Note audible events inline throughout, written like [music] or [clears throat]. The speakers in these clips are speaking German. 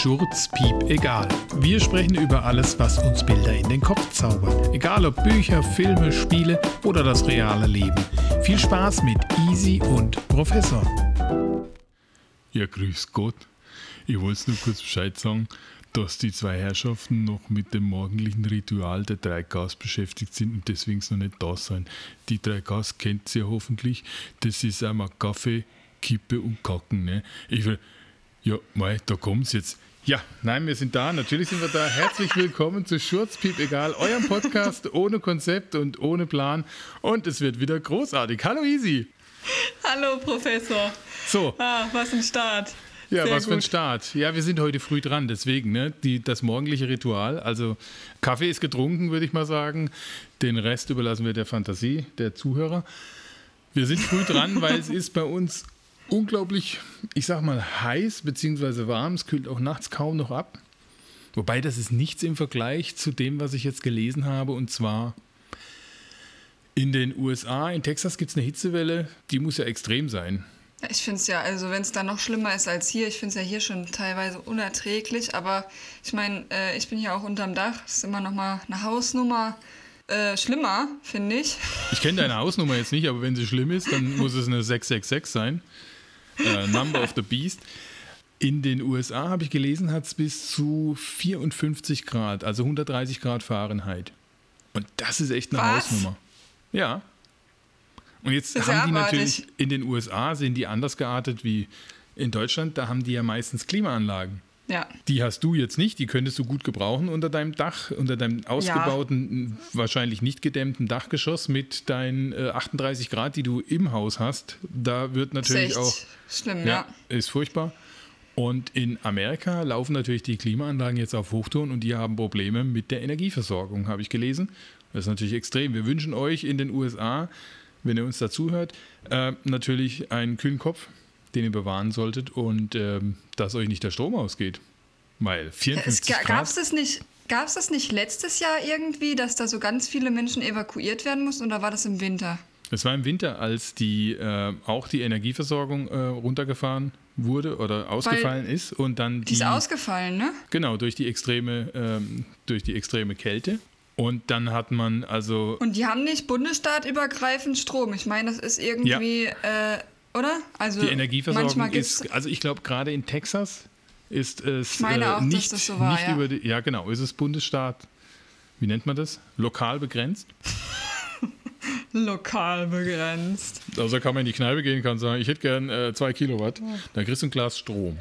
Schurz, Piep, egal. Wir sprechen über alles, was uns Bilder in den Kopf zaubert. Egal ob Bücher, Filme, Spiele oder das reale Leben. Viel Spaß mit Easy und Professor. Ja, grüß Gott. Ich wollte nur kurz Bescheid sagen, dass die zwei Herrschaften noch mit dem morgendlichen Ritual der drei Gas beschäftigt sind und deswegen noch nicht da sein. Die drei Gas kennt ihr hoffentlich. Das ist einmal Kaffee, Kippe und Kacken. Ne? Ich will, ja, mei, da kommt's jetzt. Ja, nein, wir sind da. Natürlich sind wir da. Herzlich willkommen zu Schurzpiep, egal, eurem Podcast [laughs] ohne Konzept und ohne Plan. Und es wird wieder großartig. Hallo Easy. Hallo Professor. So. Ah, was ein Start. Ja, Sehr was für ein gut. Start. Ja, wir sind heute früh dran, deswegen, ne? Die, das morgendliche Ritual. Also Kaffee ist getrunken, würde ich mal sagen. Den Rest überlassen wir der Fantasie der Zuhörer. Wir sind früh dran, weil es [laughs] ist bei uns unglaublich, ich sag mal, heiß bzw. warm. Es kühlt auch nachts kaum noch ab. Wobei das ist nichts im Vergleich zu dem, was ich jetzt gelesen habe. Und zwar in den USA, in Texas gibt es eine Hitzewelle, die muss ja extrem sein. Ich finde es ja, also wenn es da noch schlimmer ist als hier, ich finde es ja hier schon teilweise unerträglich, aber ich meine, äh, ich bin hier auch unterm Dach, ist immer noch mal eine Hausnummer äh, schlimmer, finde ich. Ich kenne deine Hausnummer jetzt nicht, aber wenn sie schlimm ist, dann muss es eine 666 sein. Äh, Number of the Beast. In den USA habe ich gelesen, hat es bis zu 54 Grad, also 130 Grad Fahrenheit. Und das ist echt eine Was? Hausnummer. Ja. Und jetzt ja haben die natürlich, in den USA sind die anders geartet wie in Deutschland, da haben die ja meistens Klimaanlagen. Ja, Die hast du jetzt nicht, die könntest du gut gebrauchen unter deinem Dach, unter deinem ausgebauten, wahrscheinlich nicht gedämmten Dachgeschoss mit deinen äh, 38 Grad, die du im Haus hast. Da wird natürlich auch, schlimm, ja, ja. ist furchtbar. Und in Amerika laufen natürlich die Klimaanlagen jetzt auf Hochtouren und die haben Probleme mit der Energieversorgung, habe ich gelesen. Das ist natürlich extrem. Wir wünschen euch in den USA, wenn ihr uns dazuhört, äh, natürlich einen kühlen Kopf, den ihr bewahren solltet und ähm, dass euch nicht der Strom ausgeht. Weil Es 54 ga, gab's Grad. das nicht? Gab es das nicht letztes Jahr irgendwie, dass da so ganz viele Menschen evakuiert werden mussten oder war das im Winter? Es war im Winter, als die äh, auch die Energieversorgung äh, runtergefahren wurde oder ausgefallen ist und dann Die die ist ausgefallen, ne? genau durch die extreme ähm, durch die extreme Kälte und dann hat man also Und die haben nicht bundesstaatübergreifend Strom. Ich meine, das ist irgendwie, äh, oder? Also die Energieversorgung ist also ich glaube gerade in Texas ist es äh, auch, nicht, das so war, nicht ja. über die, ja genau ist es Bundesstaat wie nennt man das lokal begrenzt [laughs] lokal begrenzt. Also kann man in die Kneipe gehen kann sagen, ich hätte gern äh, zwei Kilowatt, dann kriegst du ein Glas Strom.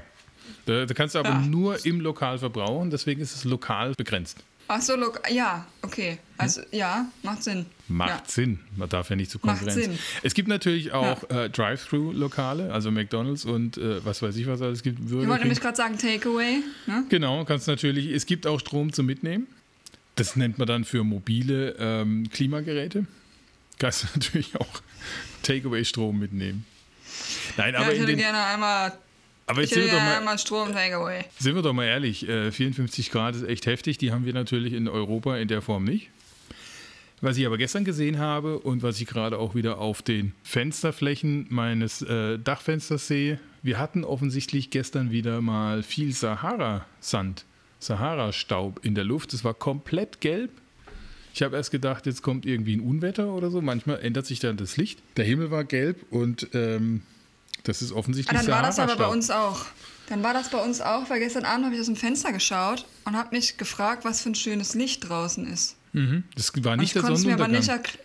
Da, da kannst du aber Ja. nur im Lokal verbrauchen, deswegen ist es lokal begrenzt. Ach so, lok ja, okay. Also, ja, macht Sinn. Macht ja. Sinn, man darf ja nicht zu Konkurrenz. Es gibt natürlich auch äh, Drive-Thru-Lokale, also McDonalds und äh, was weiß ich, was alles gibt. Ich Burger wollte nämlich gerade sagen, Takeaway. Ne? Genau, kannst natürlich, es gibt auch Strom zum Mitnehmen. Das nennt man dann für mobile ähm, Klimageräte. Kannst du [laughs] natürlich auch Takeaway-Strom mitnehmen. Nein, Ja, aber, ich hätte den, gerne einmal, aber ich jetzt sind wir, doch gerne mal, einmal Strom Takeaway. sind wir doch mal ehrlich, äh, 54 Grad ist echt heftig. Die haben wir natürlich in Europa in der Form nicht. Was ich aber gestern gesehen habe und was ich gerade auch wieder auf den Fensterflächen meines äh, Dachfensters sehe, wir hatten offensichtlich gestern wieder mal viel Sahara-Sand, Sahara-Staub in der Luft. Es war komplett gelb. Ich habe erst gedacht, jetzt kommt irgendwie ein Unwetter oder so. Manchmal ändert sich dann das Licht. Der Himmel war gelb und ähm, das ist Ah, offensichtlich dann war das aber bei uns auch. Dann war das bei uns auch, weil gestern Abend habe ich aus dem Fenster geschaut und habe mich gefragt, was für ein schönes Licht draußen ist. Mhm. Das war Und nicht ich der konnte es mir aber Sonnenuntergang. nicht.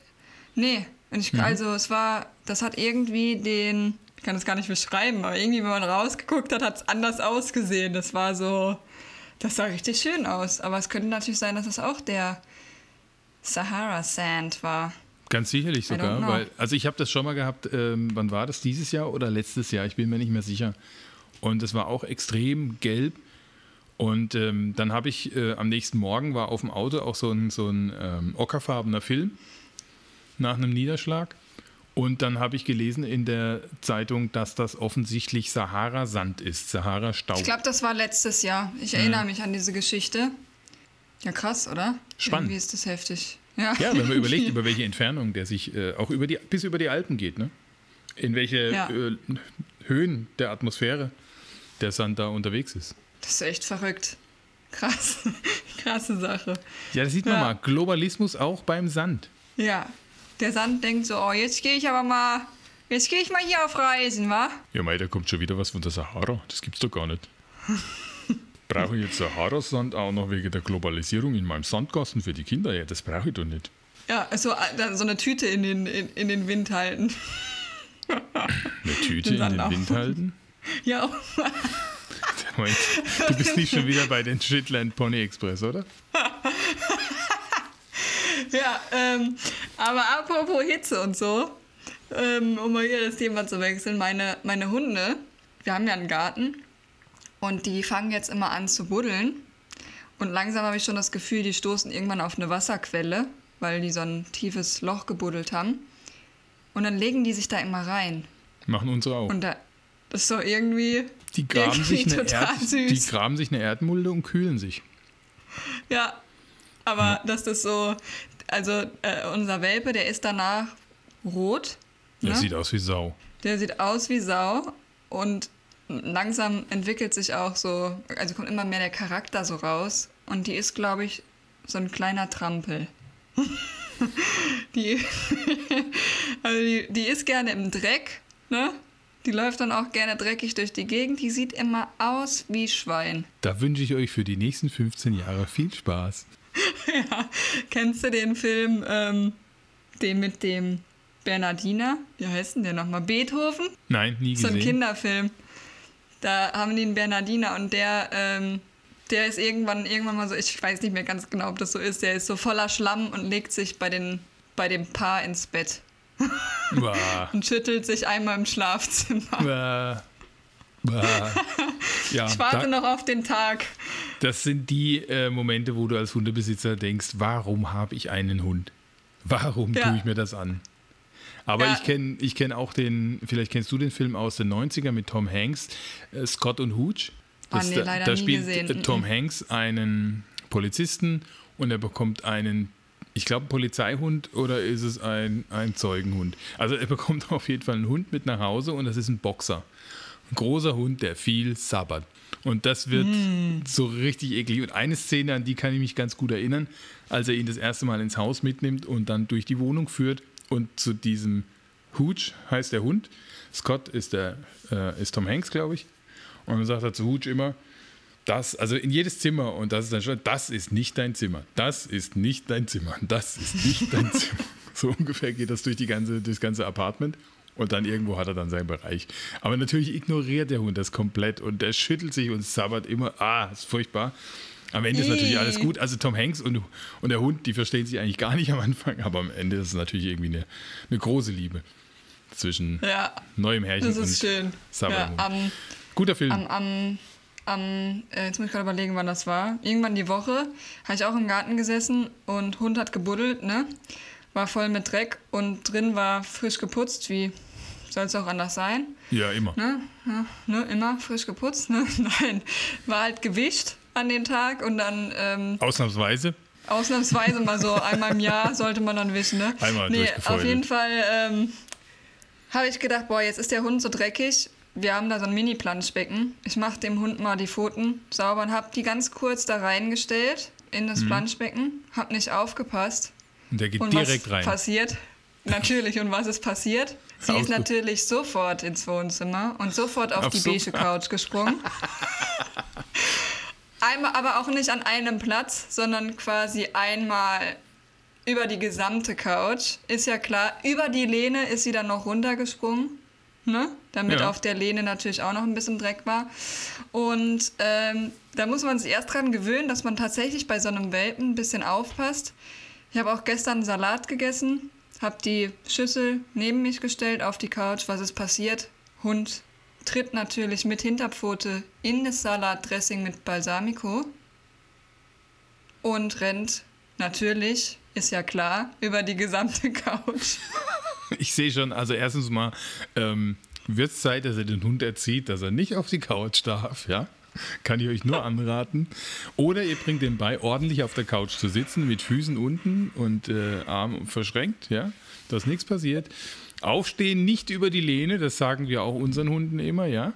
Nee, und Mhm. ich, also es war, das hat irgendwie den, ich kann das gar nicht beschreiben, aber irgendwie, wenn man rausgeguckt hat, hat es anders ausgesehen. Das war so, das sah richtig schön aus. Aber es könnte natürlich sein, dass es auch der Sahara Sand war. Ganz sicherlich sogar, weil, also ich habe das schon mal gehabt, ähm, wann war das, dieses Jahr oder letztes Jahr, ich bin mir nicht mehr sicher. Und es war auch extrem gelb. Und ähm, dann habe ich äh, am nächsten Morgen war auf dem Auto auch so ein, so ein ähm, ockerfarbener Film nach einem Niederschlag. Und dann habe ich gelesen in der Zeitung, dass das offensichtlich Sahara-Sand ist, Sahara-Staub. Ich glaube, das war letztes Jahr. Ich erinnere mich an diese Geschichte. Ja, krass, oder? Spannend. Irgendwie ist das heftig. Ja, Ja, wenn man überlegt, über welche [laughs] Entfernung der sich äh, auch über die, bis über die Alpen geht, ne? In welche Ja. äh, Höhen der Atmosphäre der Sand da unterwegs ist. Das ist echt verrückt. Krass. [laughs] Krasse Sache. Ja, das sieht man Ja. mal. Globalismus auch beim Sand. Ja. Der Sand denkt so, oh, jetzt gehe ich aber mal, jetzt gehe ich mal hier auf Reisen, wa? Ja, mei, da kommt schon wieder was von der Sahara. Das gibt's doch gar nicht. [laughs] brauche ich jetzt Sahara-Sand auch noch wegen der Globalisierung in meinem Sandkasten für die Kinder? Ja, das brauche ich doch nicht. Ja, so, äh, dann so eine Tüte in den, in, in den Wind halten. Eine [laughs] Tüte Den in den auch. Wind halten? Ja, [laughs] Moment, du bist nicht schon wieder bei den Shitland Pony Express, oder? [laughs] ja, ähm, aber apropos Hitze und so, ähm, um mal hier das Thema zu wechseln, meine, meine Hunde, wir haben ja einen Garten und die fangen jetzt immer an zu buddeln und langsam habe ich schon das Gefühl, die stoßen irgendwann auf eine Wasserquelle, weil die so ein tiefes Loch gebuddelt haben und dann legen die sich da immer rein Machen unsere auch. und da das ist so irgendwie, Die graben, sich eine, Erd, die graben sich eine Erdmulde und kühlen sich. ja, aber dass das so, also äh, unser Welpe, der ist danach rot. Das ne? sieht aus wie Sau. Der sieht aus wie Sau und langsam entwickelt sich auch so, also kommt immer mehr der Charakter so raus. Und die ist, glaube ich, so ein kleiner Trampel. [laughs] die, [laughs] also die, die ist gerne im Dreck, ne? Die läuft dann auch gerne dreckig durch die Gegend. Die sieht immer aus wie Schwein. Da wünsche ich euch für die nächsten 15 Jahre viel Spaß. [laughs] ja. Kennst du den Film, ähm, den mit dem Bernardiner? Wie heißt denn der nochmal? Beethoven? Nein, nie So ein gesehen. Kinderfilm. Da haben die einen Bernardiner und der, ähm, der ist irgendwann, irgendwann mal so, ich weiß nicht mehr ganz genau, ob das so ist, der ist so voller Schlamm und legt sich bei, den, bei dem Paar ins Bett [laughs] und schüttelt sich einmal im Schlafzimmer. Ja, Ich warte da, noch auf den Tag. das sind die äh, Momente, wo du als Hundebesitzer denkst, warum habe ich einen Hund? Warum Ja. tue ich mir das an? Aber Ja. ich kenne ich kenn auch den, vielleicht kennst du den Film aus den 90er mit Tom Hanks, äh, Scott und Hooch. Ah, nee, da, leider da spielt äh, Tom Mhm. Hanks einen Polizisten und er bekommt einen, ich glaube, Polizeihund oder ist es ein, ein Zeugenhund? Also er bekommt [laughs] auf jeden Fall einen Hund mit nach Hause und das ist ein Boxer. Ein großer Hund, der viel sabbert. Und das wird Hm. so richtig eklig. Und eine Szene, an die kann ich mich ganz gut erinnern, als er ihn das erste Mal ins Haus mitnimmt und dann durch die Wohnung führt und zu diesem Hooch heißt der Hund. Scott ist, der, äh, ist Tom Hanks, glaube ich. Und dann sagt er zu Hooch immer, das, also in jedes Zimmer, und das ist dann schon, das ist nicht dein Zimmer, das ist nicht dein Zimmer, das ist nicht dein Zimmer. [laughs] So ungefähr geht das durch die ganze, das ganze Apartment. Und dann irgendwo hat er dann seinen Bereich. Aber natürlich ignoriert der Hund das komplett und der schüttelt sich und sabbert immer. Ah, ist furchtbar. Am Ende ist natürlich alles gut. Also Tom Hanks und, und der Hund, die verstehen sich eigentlich gar nicht am Anfang, aber am Ende ist es natürlich irgendwie eine, eine große Liebe zwischen Ja, neuem Herrchen das und ist schön. Ja, am, Guter Film. am, am, am äh, jetzt muss ich gerade überlegen, wann das war. Irgendwann die Woche habe ich auch im Garten gesessen und Hund hat gebuddelt, ne? War voll mit Dreck und drin war frisch geputzt, wie soll es auch anders sein? ja, immer. Ne? Ja, ne? Immer frisch geputzt, ne? [laughs] Nein, war halt gewischt an den Tag und dann ähm, Ausnahmsweise. Ausnahmsweise mal so [laughs] einmal im Jahr sollte man dann wischen, ne? Einmal nee, auf jeden Fall ähm, habe ich gedacht, boah, jetzt ist der Hund so dreckig. Wir haben da so ein Mini-Planschbecken. Ich mache dem Hund mal die Pfoten sauber und habe die ganz kurz da reingestellt in das Planschbecken. Hab nicht aufgepasst. Und der geht Und direkt was rein. passiert? Natürlich. Und was ist passiert? [laughs] Sie ist Ausge- natürlich sofort ins Wohnzimmer und sofort auf Auf die beige Couch gesprungen. [laughs] Einmal, aber auch nicht an einem Platz, sondern quasi einmal über die gesamte Couch. Ist ja klar, über die Lehne ist sie dann noch runtergesprungen, ne? Damit Ja. auf der Lehne natürlich auch noch ein bisschen Dreck war. Und ähm, da muss man sich erst dran gewöhnen, dass man tatsächlich bei so einem Welpen ein bisschen aufpasst. Ich habe auch gestern Salat gegessen, habe die Schüssel neben mich gestellt auf die Couch. Was ist passiert? Hund tritt natürlich mit Hinterpfote in das Salatdressing mit Balsamico und rennt natürlich, ist ja klar, über die gesamte [laughs] Couch. Ich sehe schon, also erstens mal ähm, wird es Zeit, dass er den Hund erzieht, dass er nicht auf die Couch darf, ja? Kann ich euch nur anraten. Oder ihr bringt den bei, ordentlich auf der Couch zu sitzen, mit Füßen unten und äh, Arm verschränkt, ja? Dass nichts passiert. Aufstehen nicht über die Lehne, das sagen wir auch unseren Hunden immer, ja?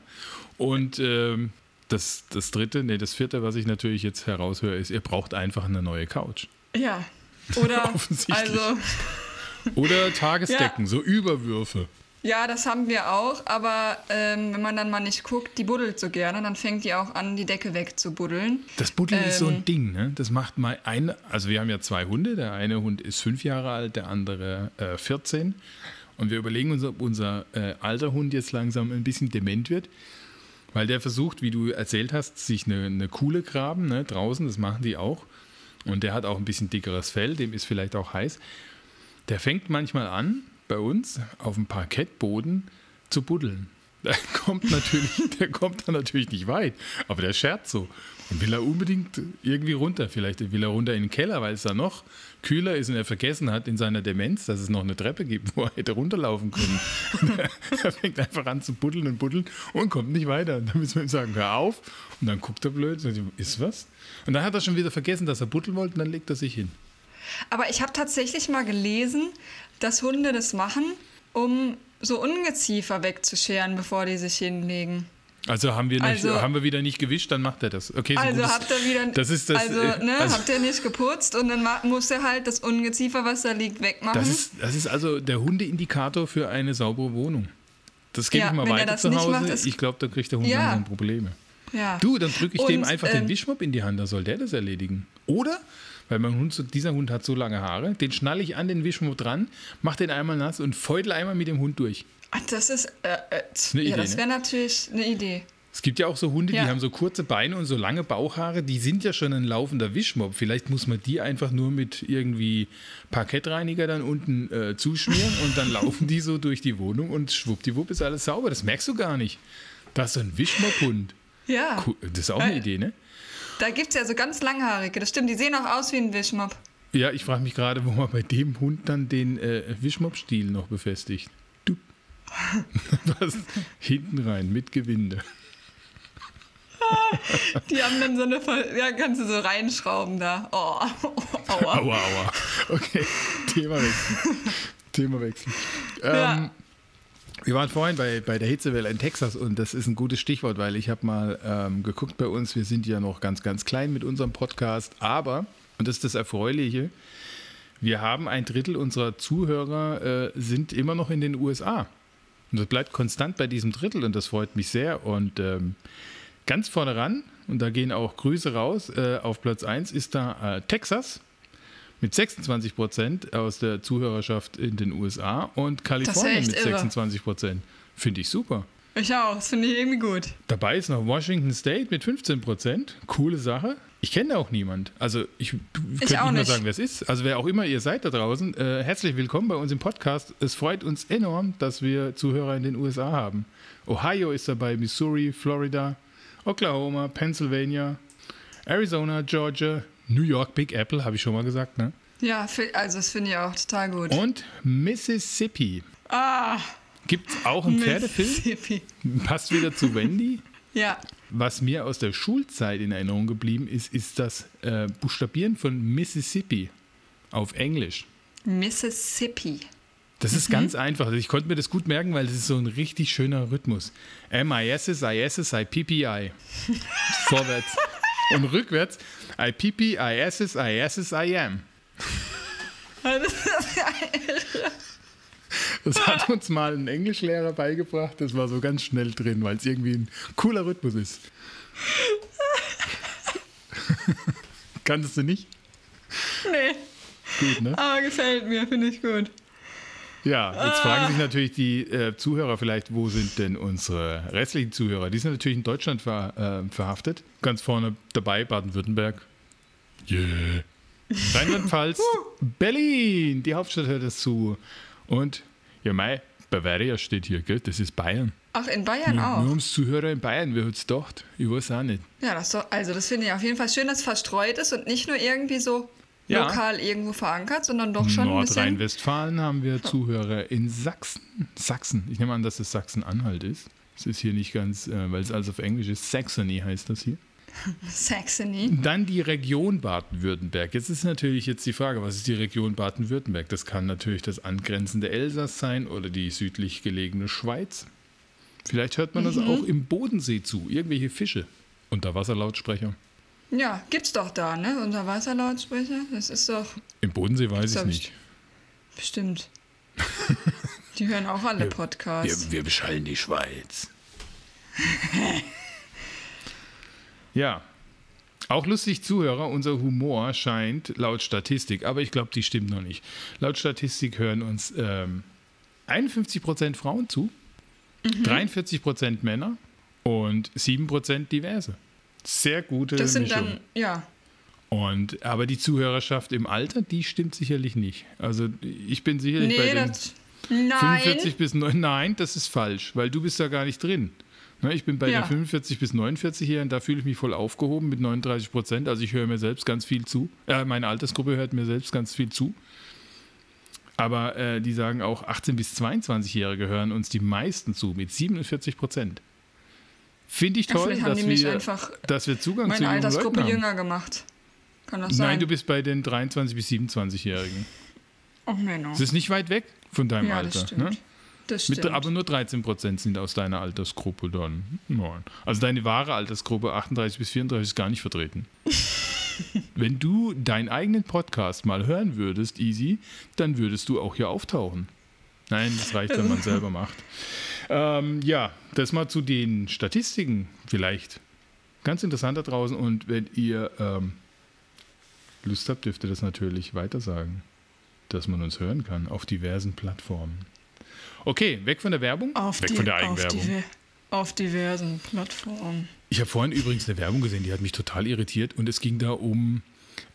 Und ähm, das, das dritte, nee, das vierte, was ich natürlich jetzt heraushöre, ist, ihr braucht einfach eine neue Couch. Ja. Oder [laughs] Offensichtlich. also Oder Tagesdecken, so Überwürfe. Ja, das haben wir auch, aber ähm, wenn man dann mal nicht guckt, die buddelt so gerne, dann fängt die auch an, die Decke wegzubuddeln. Das Buddeln ist so ein Ähm. Ding, ne? Das macht mal ein, also wir haben ja zwei Hunde, der eine Hund ist fünf Jahre alt, der andere äh, 14. Und wir überlegen uns, ob unser äh, alter Hund jetzt langsam ein bisschen dement wird, weil der versucht, wie du erzählt hast, sich eine, eine Kuhle graben, ne? draußen, das machen die auch. Und der hat auch ein bisschen dickeres Fell, dem ist vielleicht auch heiß. Der fängt manchmal an, bei uns auf dem Parkettboden zu buddeln. [laughs] Der kommt natürlich, [laughs] der kommt dann natürlich nicht weit, aber der scherzt so. Und will er unbedingt irgendwie runter. Vielleicht will er runter in den Keller, weil es da noch kühler ist und er vergessen hat in seiner Demenz, dass es noch eine Treppe gibt, wo er hätte runterlaufen können. [laughs] er fängt einfach an zu buddeln und buddeln und kommt nicht weiter. Und dann müssen wir ihm sagen, hör auf. Und dann guckt er blöd und sagt, ist was? Und dann hat er schon wieder vergessen, dass er buddeln wollte und dann legt er sich hin. Aber ich habe tatsächlich mal gelesen, dass Hunde das machen, um so Ungeziefer wegzuscheren, bevor die sich hinlegen. Also haben wir, nicht, Also- haben wir wieder nicht gewischt, dann macht er das. Okay, so Also gutes- habt ihr wieder, Das ist das. also, äh, ne, also- habt ihr nicht geputzt und dann muss er halt das Ungeziefer, was da liegt, wegmachen. Das ist, das ist also der Hundeindikator für eine saubere Wohnung. Das gebe Ja, ich mal er weiter zu Hause. macht, ich glaube, da kriegt der Hund Ja. Probleme. ja. Du, dann drücke ich dem Und, einfach ähm, den Wischmopp in die Hand, da soll der das erledigen. Oder, weil mein Hund, dieser Hund hat so lange Haare, den schnalle ich an den Wischmopp dran, mach den einmal nass und feudel einmal mit dem Hund durch. Ach, das ist, äh, äh, eine ja, Idee, das ne? wäre natürlich eine Idee. Es gibt ja auch so Hunde, die Ja. haben so kurze Beine und so lange Bauchhaare, die sind ja schon ein laufender Wischmopp. Vielleicht muss man die einfach nur mit irgendwie Parkettreiniger dann unten äh, zuschmieren und dann [laughs] laufen die so durch die Wohnung und schwuppdiwupp ist alles sauber. Das merkst du gar nicht. Das ist so ein Wischmopp-Hund. Ja, Cool. Das ist auch eine Äh, Idee, ne? Da gibt es ja so ganz langhaarige, das stimmt, die sehen auch aus wie ein Wischmopp. Ja, ich frage mich gerade, wo man bei dem Hund dann den äh, Wischmopp-Stiel noch befestigt. Du. [laughs] Was? Hinten rein mit Gewinde. [laughs] Die haben dann so eine, Ver- ja, kannst du so reinschrauben da. Oh, aua. [laughs] Aua, aua. Okay, Themawechsel. Themawechsel. Ja. Wir waren vorhin bei, bei der Hitzewelle in Texas und das ist ein gutes Stichwort, weil ich habe mal ähm, geguckt bei uns, wir sind ja noch ganz, ganz klein mit unserem Podcast, aber, und das ist das Erfreuliche, wir haben ein Drittel unserer Zuhörer äh, sind immer noch in den USA. Und das bleibt konstant bei diesem Drittel und das freut mich sehr. Und ähm, ganz vorne ran, und da gehen auch Grüße raus, äh, auf Platz 1 ist da äh, Texas mit 26 Prozent aus der Zuhörerschaft in den USA und Kalifornien mit irre. 26 Prozent. Finde ich super. Ich auch, das finde ich irgendwie gut. Dabei ist noch Washington State mit 15 Prozent. Coole Sache. Ich kenne auch niemand. Also ich, könnte nicht mal nicht. sagen, wer es ist. Also wer auch immer ihr seid da draußen, äh, herzlich willkommen bei uns im Podcast. Es freut uns enorm, dass wir Zuhörer in den USA haben. Ohio ist dabei, Missouri, Florida, Oklahoma, Pennsylvania, Arizona, Georgia, New York, Big Apple, habe ich schon mal gesagt, ne? Ja, also das finde ich auch total gut. Und Mississippi. Ah, Gibt es auch einen Pferdefilm? Mississippi. Passt wieder zu Wendy. [laughs] Ja, Was mir aus der Schulzeit in Erinnerung geblieben ist, ist das äh, Buchstabieren von Mississippi auf Englisch. Mississippi. Das ist ganz einfach. Also ich konnte mir das gut merken, weil das ist so ein richtig schöner Rhythmus. M-I-S-S-I-S-S-I-P-P-I. [laughs] Vorwärts. Und rückwärts. I-P-P-I-S-S-I-S-S-I-am. Das hat uns mal ein Englischlehrer beigebracht. Das war so ganz schnell drin, weil es irgendwie ein cooler Rhythmus ist. [laughs] Kanntest du nicht? nee, Gut, ne? aber gefällt mir, finde ich gut. Ja, jetzt fragen sich natürlich die äh, Zuhörer vielleicht, wo sind denn unsere restlichen Zuhörer? Die sind natürlich in Deutschland ver, äh, verhaftet. Ganz vorne dabei Baden-Württemberg. Yeah. Rheinland-Pfalz, Berlin, die Hauptstadt hört es zu. Und, ja, mei, Bavaria steht hier, gell? Das ist Bayern. Ach, in Bayern Nur auch. haben Zuhörer in Bayern, wer es gedacht? Ich weiß auch nicht. Ja, das doch, also das finde ich auf jeden Fall schön, dass es verstreut ist und nicht nur irgendwie so Ja. lokal irgendwo verankert, sondern doch schon ein bisschen. Nordrhein-Westfalen haben wir Zuhörer in Sachsen. Sachsen. Ich nehme an, dass es Sachsen-Anhalt ist. Es ist hier nicht ganz, äh, weil es alles auf Englisch ist. Saxony heißt das hier. [laughs] Saxony. Dann die Region Baden-Württemberg. Jetzt ist natürlich jetzt die Frage, was ist die Region Baden-Württemberg? Das kann natürlich das angrenzende Elsass sein oder die südlich gelegene Schweiz. Vielleicht hört man das Mhm. auch im Bodensee zu. Irgendwelche Fische. Unterwasserlautsprecher. Ja, gibt's doch da, ne? Unterwasserlautsprecher. Das ist doch Im Bodensee weiß ich nicht. bestimmt. [laughs] Die hören auch alle Podcasts. wir beschallen die Schweiz. [laughs] ja. Auch lustig Zuhörer, unser Humor scheint laut Statistik, aber ich glaube, die stimmt noch nicht. Laut Statistik hören uns ähm, 51% Frauen zu, Mhm. 43% Männer und 7% Diverse. Sehr gute das sind Mischung. dann, ja. Und, aber die Zuhörerschaft im Alter, die stimmt sicherlich nicht. Also ich bin sicherlich bei Nee, den das. Nein. 45 bis 9, nein, das ist falsch, weil du bist da gar nicht drin. Ne, ich bin bei Ja. den 45 bis 49 hier und da fühle ich mich voll aufgehoben mit 39 Prozent. Also ich höre mir selbst ganz viel zu. Äh, meine Altersgruppe hört mir selbst ganz viel zu. Aber äh, die sagen auch, 18 bis 22-Jährige hören uns die meisten zu mit 47 Prozent. Finde ich Ja, toll, haben dass wir, dass wir Zugang zu meine jungen Altersgruppe Leuten haben. jünger gemacht. Kann das sein? Nein, du bist bei den 23 bis 27-Jährigen. Ach, Männer. Das ist nicht weit weg von deinem ja, Alter. das stimmt. Ne? Das Mit, stimmt. aber nur 13% sind aus deiner Altersgruppe dann. Nein. Also deine wahre Altersgruppe 38 bis 34 ist gar nicht vertreten. [laughs] Wenn du deinen eigenen Podcast mal hören würdest, Easy, dann würdest du auch hier auftauchen. Nein, das reicht, wenn man selber macht. Ähm, ja, das mal zu den Statistiken vielleicht. Ganz interessant da draußen. Und wenn ihr ähm, Lust habt, dürft ihr das natürlich weitersagen, dass man uns hören kann auf diversen Plattformen. Okay, weg von der Werbung. auf, weg die, von der auf, Eigenwerbung. die, auf diversen Plattformen. Ich habe vorhin übrigens eine Werbung gesehen, die hat mich total irritiert. Und es ging da um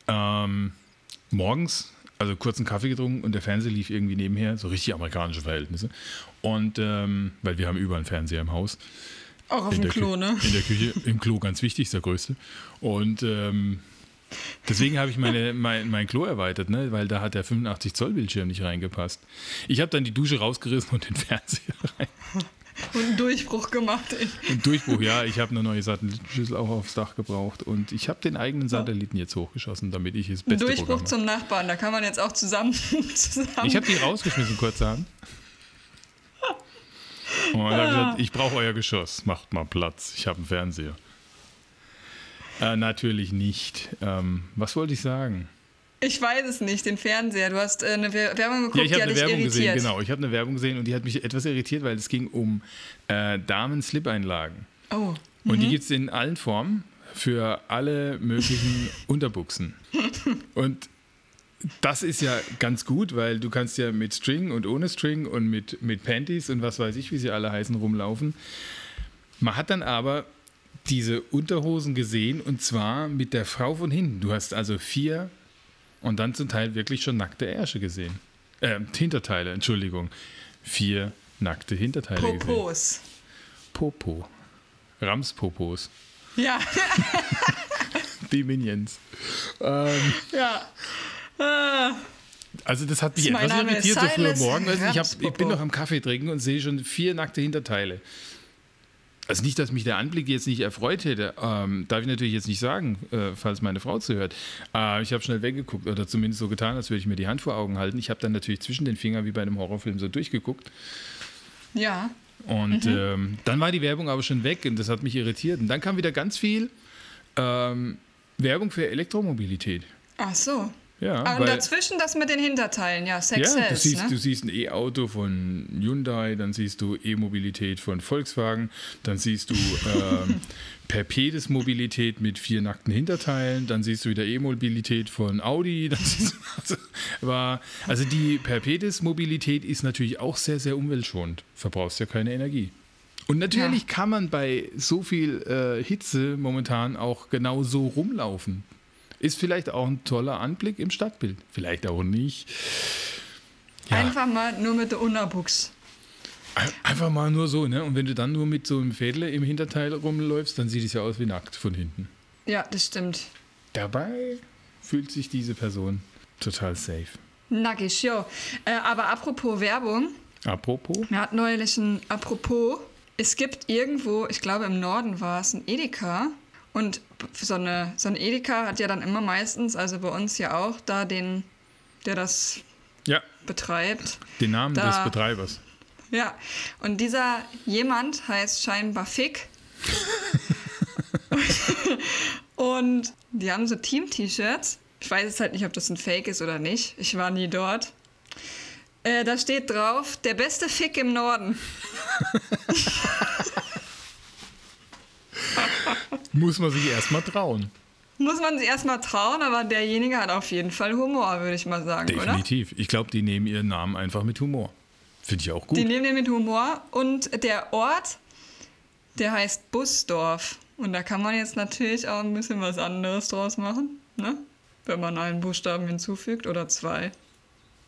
ähm, morgens, also kurzen Kaffee getrunken und der Fernseher lief irgendwie nebenher, so richtig amerikanische Verhältnisse. Und ähm, weil wir haben überall einen Fernseher im Haus. Auch auf dem Klo, Kü- ne? In der Küche, im Klo ganz wichtig, ist der größte. Und ähm, deswegen habe ich meine, [laughs] mein, mein Klo erweitert, ne? weil da hat der 85 Zoll Bildschirm nicht reingepasst. Ich habe dann die Dusche rausgerissen und den Fernseher rein. Und einen Durchbruch gemacht. Ein Durchbruch, ja. Ich habe eine neue Satellitenschüssel auch aufs Dach gebraucht und ich habe den eigenen Satelliten jetzt hochgeschossen, damit ich das Ein beste Durchbruch Programm zum Nachbarn. Da kann man jetzt auch zusammen. [laughs] zusammen Ich habe die rausgeschmissen kurzerhand. Und habe gesagt, ich brauche euer Geschoss, macht mal Platz, ich habe einen Fernseher. Äh, natürlich nicht. Ähm, was wollte ich sagen? Ich weiß es nicht, den Fernseher. Du hast äh, eine Wer- Werbung geguckt, Ja, ich die habe hat eine Werbung irritiert. gesehen, genau. Ich habe eine Werbung gesehen und die hat mich etwas irritiert, weil es ging um äh, Damen-Slip-Einlagen. Oh, Und die gibt es in allen Formen für alle möglichen [laughs] Unterbuchsen. Und das ist ja ganz gut, weil du kannst ja mit String und ohne String und mit, mit Panties und was weiß ich, wie sie alle heißen, rumlaufen. Man hat dann aber diese Unterhosen gesehen und zwar mit der Frau von hinten. Du hast also vier und dann zum Teil wirklich schon nackte Ärsche gesehen. Äh, Hinterteile, Entschuldigung. Vier nackte Hinterteile gesehen. Popos. Popo. Ramspopos. Ja, [laughs] Die Minions. Ähm, ja. Ah, also das hat mich etwas irritiert so früh Morgen. Du, ich, hab, ich bin noch am Kaffee trinken und sehe schon vier nackte Hinterteile. Also nicht, dass mich der Anblick jetzt nicht erfreut hätte. Ähm, darf ich natürlich jetzt nicht sagen, äh, falls meine Frau zuhört. Äh, ich habe schnell weggeguckt oder zumindest so getan, als würde ich mir die Hand vor Augen halten. Ich habe dann natürlich zwischen den Fingern wie bei einem Horrorfilm so durchgeguckt. ja. Und Mhm. ähm, dann war die Werbung aber schon weg und das hat mich irritiert. Und dann kam wieder ganz viel ähm, Werbung für Elektromobilität. Ach so. Ja, Ah, und dazwischen das mit den Hinterteilen. Ja, ja, Success. du siehst, ne? du siehst ein E-Auto von Hyundai, dann siehst du E-Mobilität von Volkswagen, dann siehst du [laughs] ähm, Perpedes Mobilität mit vier nackten Hinterteilen, dann siehst du wieder E-Mobilität von Audi. [laughs] Dann siehst du, also, war, also die Perpedes Mobilität ist natürlich auch sehr, sehr umweltschonend. Verbrauchst ja keine Energie. Und natürlich Ja. kann man bei so viel äh, Hitze momentan auch genau so rumlaufen. Ist vielleicht auch ein toller Anblick im Stadtbild. Vielleicht auch nicht. Ja, Einfach mal nur mit der Unterbuchs. ein- einfach mal nur so, ne? Und wenn du dann nur mit so einem Fädle im Hinterteil rumläufst, dann sieht es ja aus wie nackt von hinten. Ja, das stimmt. Dabei fühlt sich diese Person total safe. Nackig, jo. Äh, aber apropos Werbung. Apropos, Wir hatten neulich ein Apropos. Es gibt irgendwo, ich glaube im Norden war es, ein Edeka. Und so eine, so ein Edeka hat ja dann immer meistens, also bei uns ja auch, da den, der das ja, betreibt. den Namen Da. des Betreibers. Ja, und dieser jemand heißt scheinbar Fick. [laughs] Und die haben so Team-T-Shirts. Ich weiß jetzt halt nicht, ob das ein Fake ist oder nicht. Ich war nie dort. Äh, da steht drauf, der beste Fick im Norden. [laughs] Muss man sich erstmal trauen. Muss man sich erstmal trauen, aber derjenige hat auf jeden Fall Humor, würde ich mal sagen, Definitiv. Ich glaube, die nehmen ihren Namen einfach mit Humor. Finde ich auch gut. Die nehmen den mit Humor und der Ort, der heißt Busdorf. Und da kann man jetzt natürlich auch ein bisschen was anderes draus machen, ne? Wenn man einen Buchstaben hinzufügt oder zwei.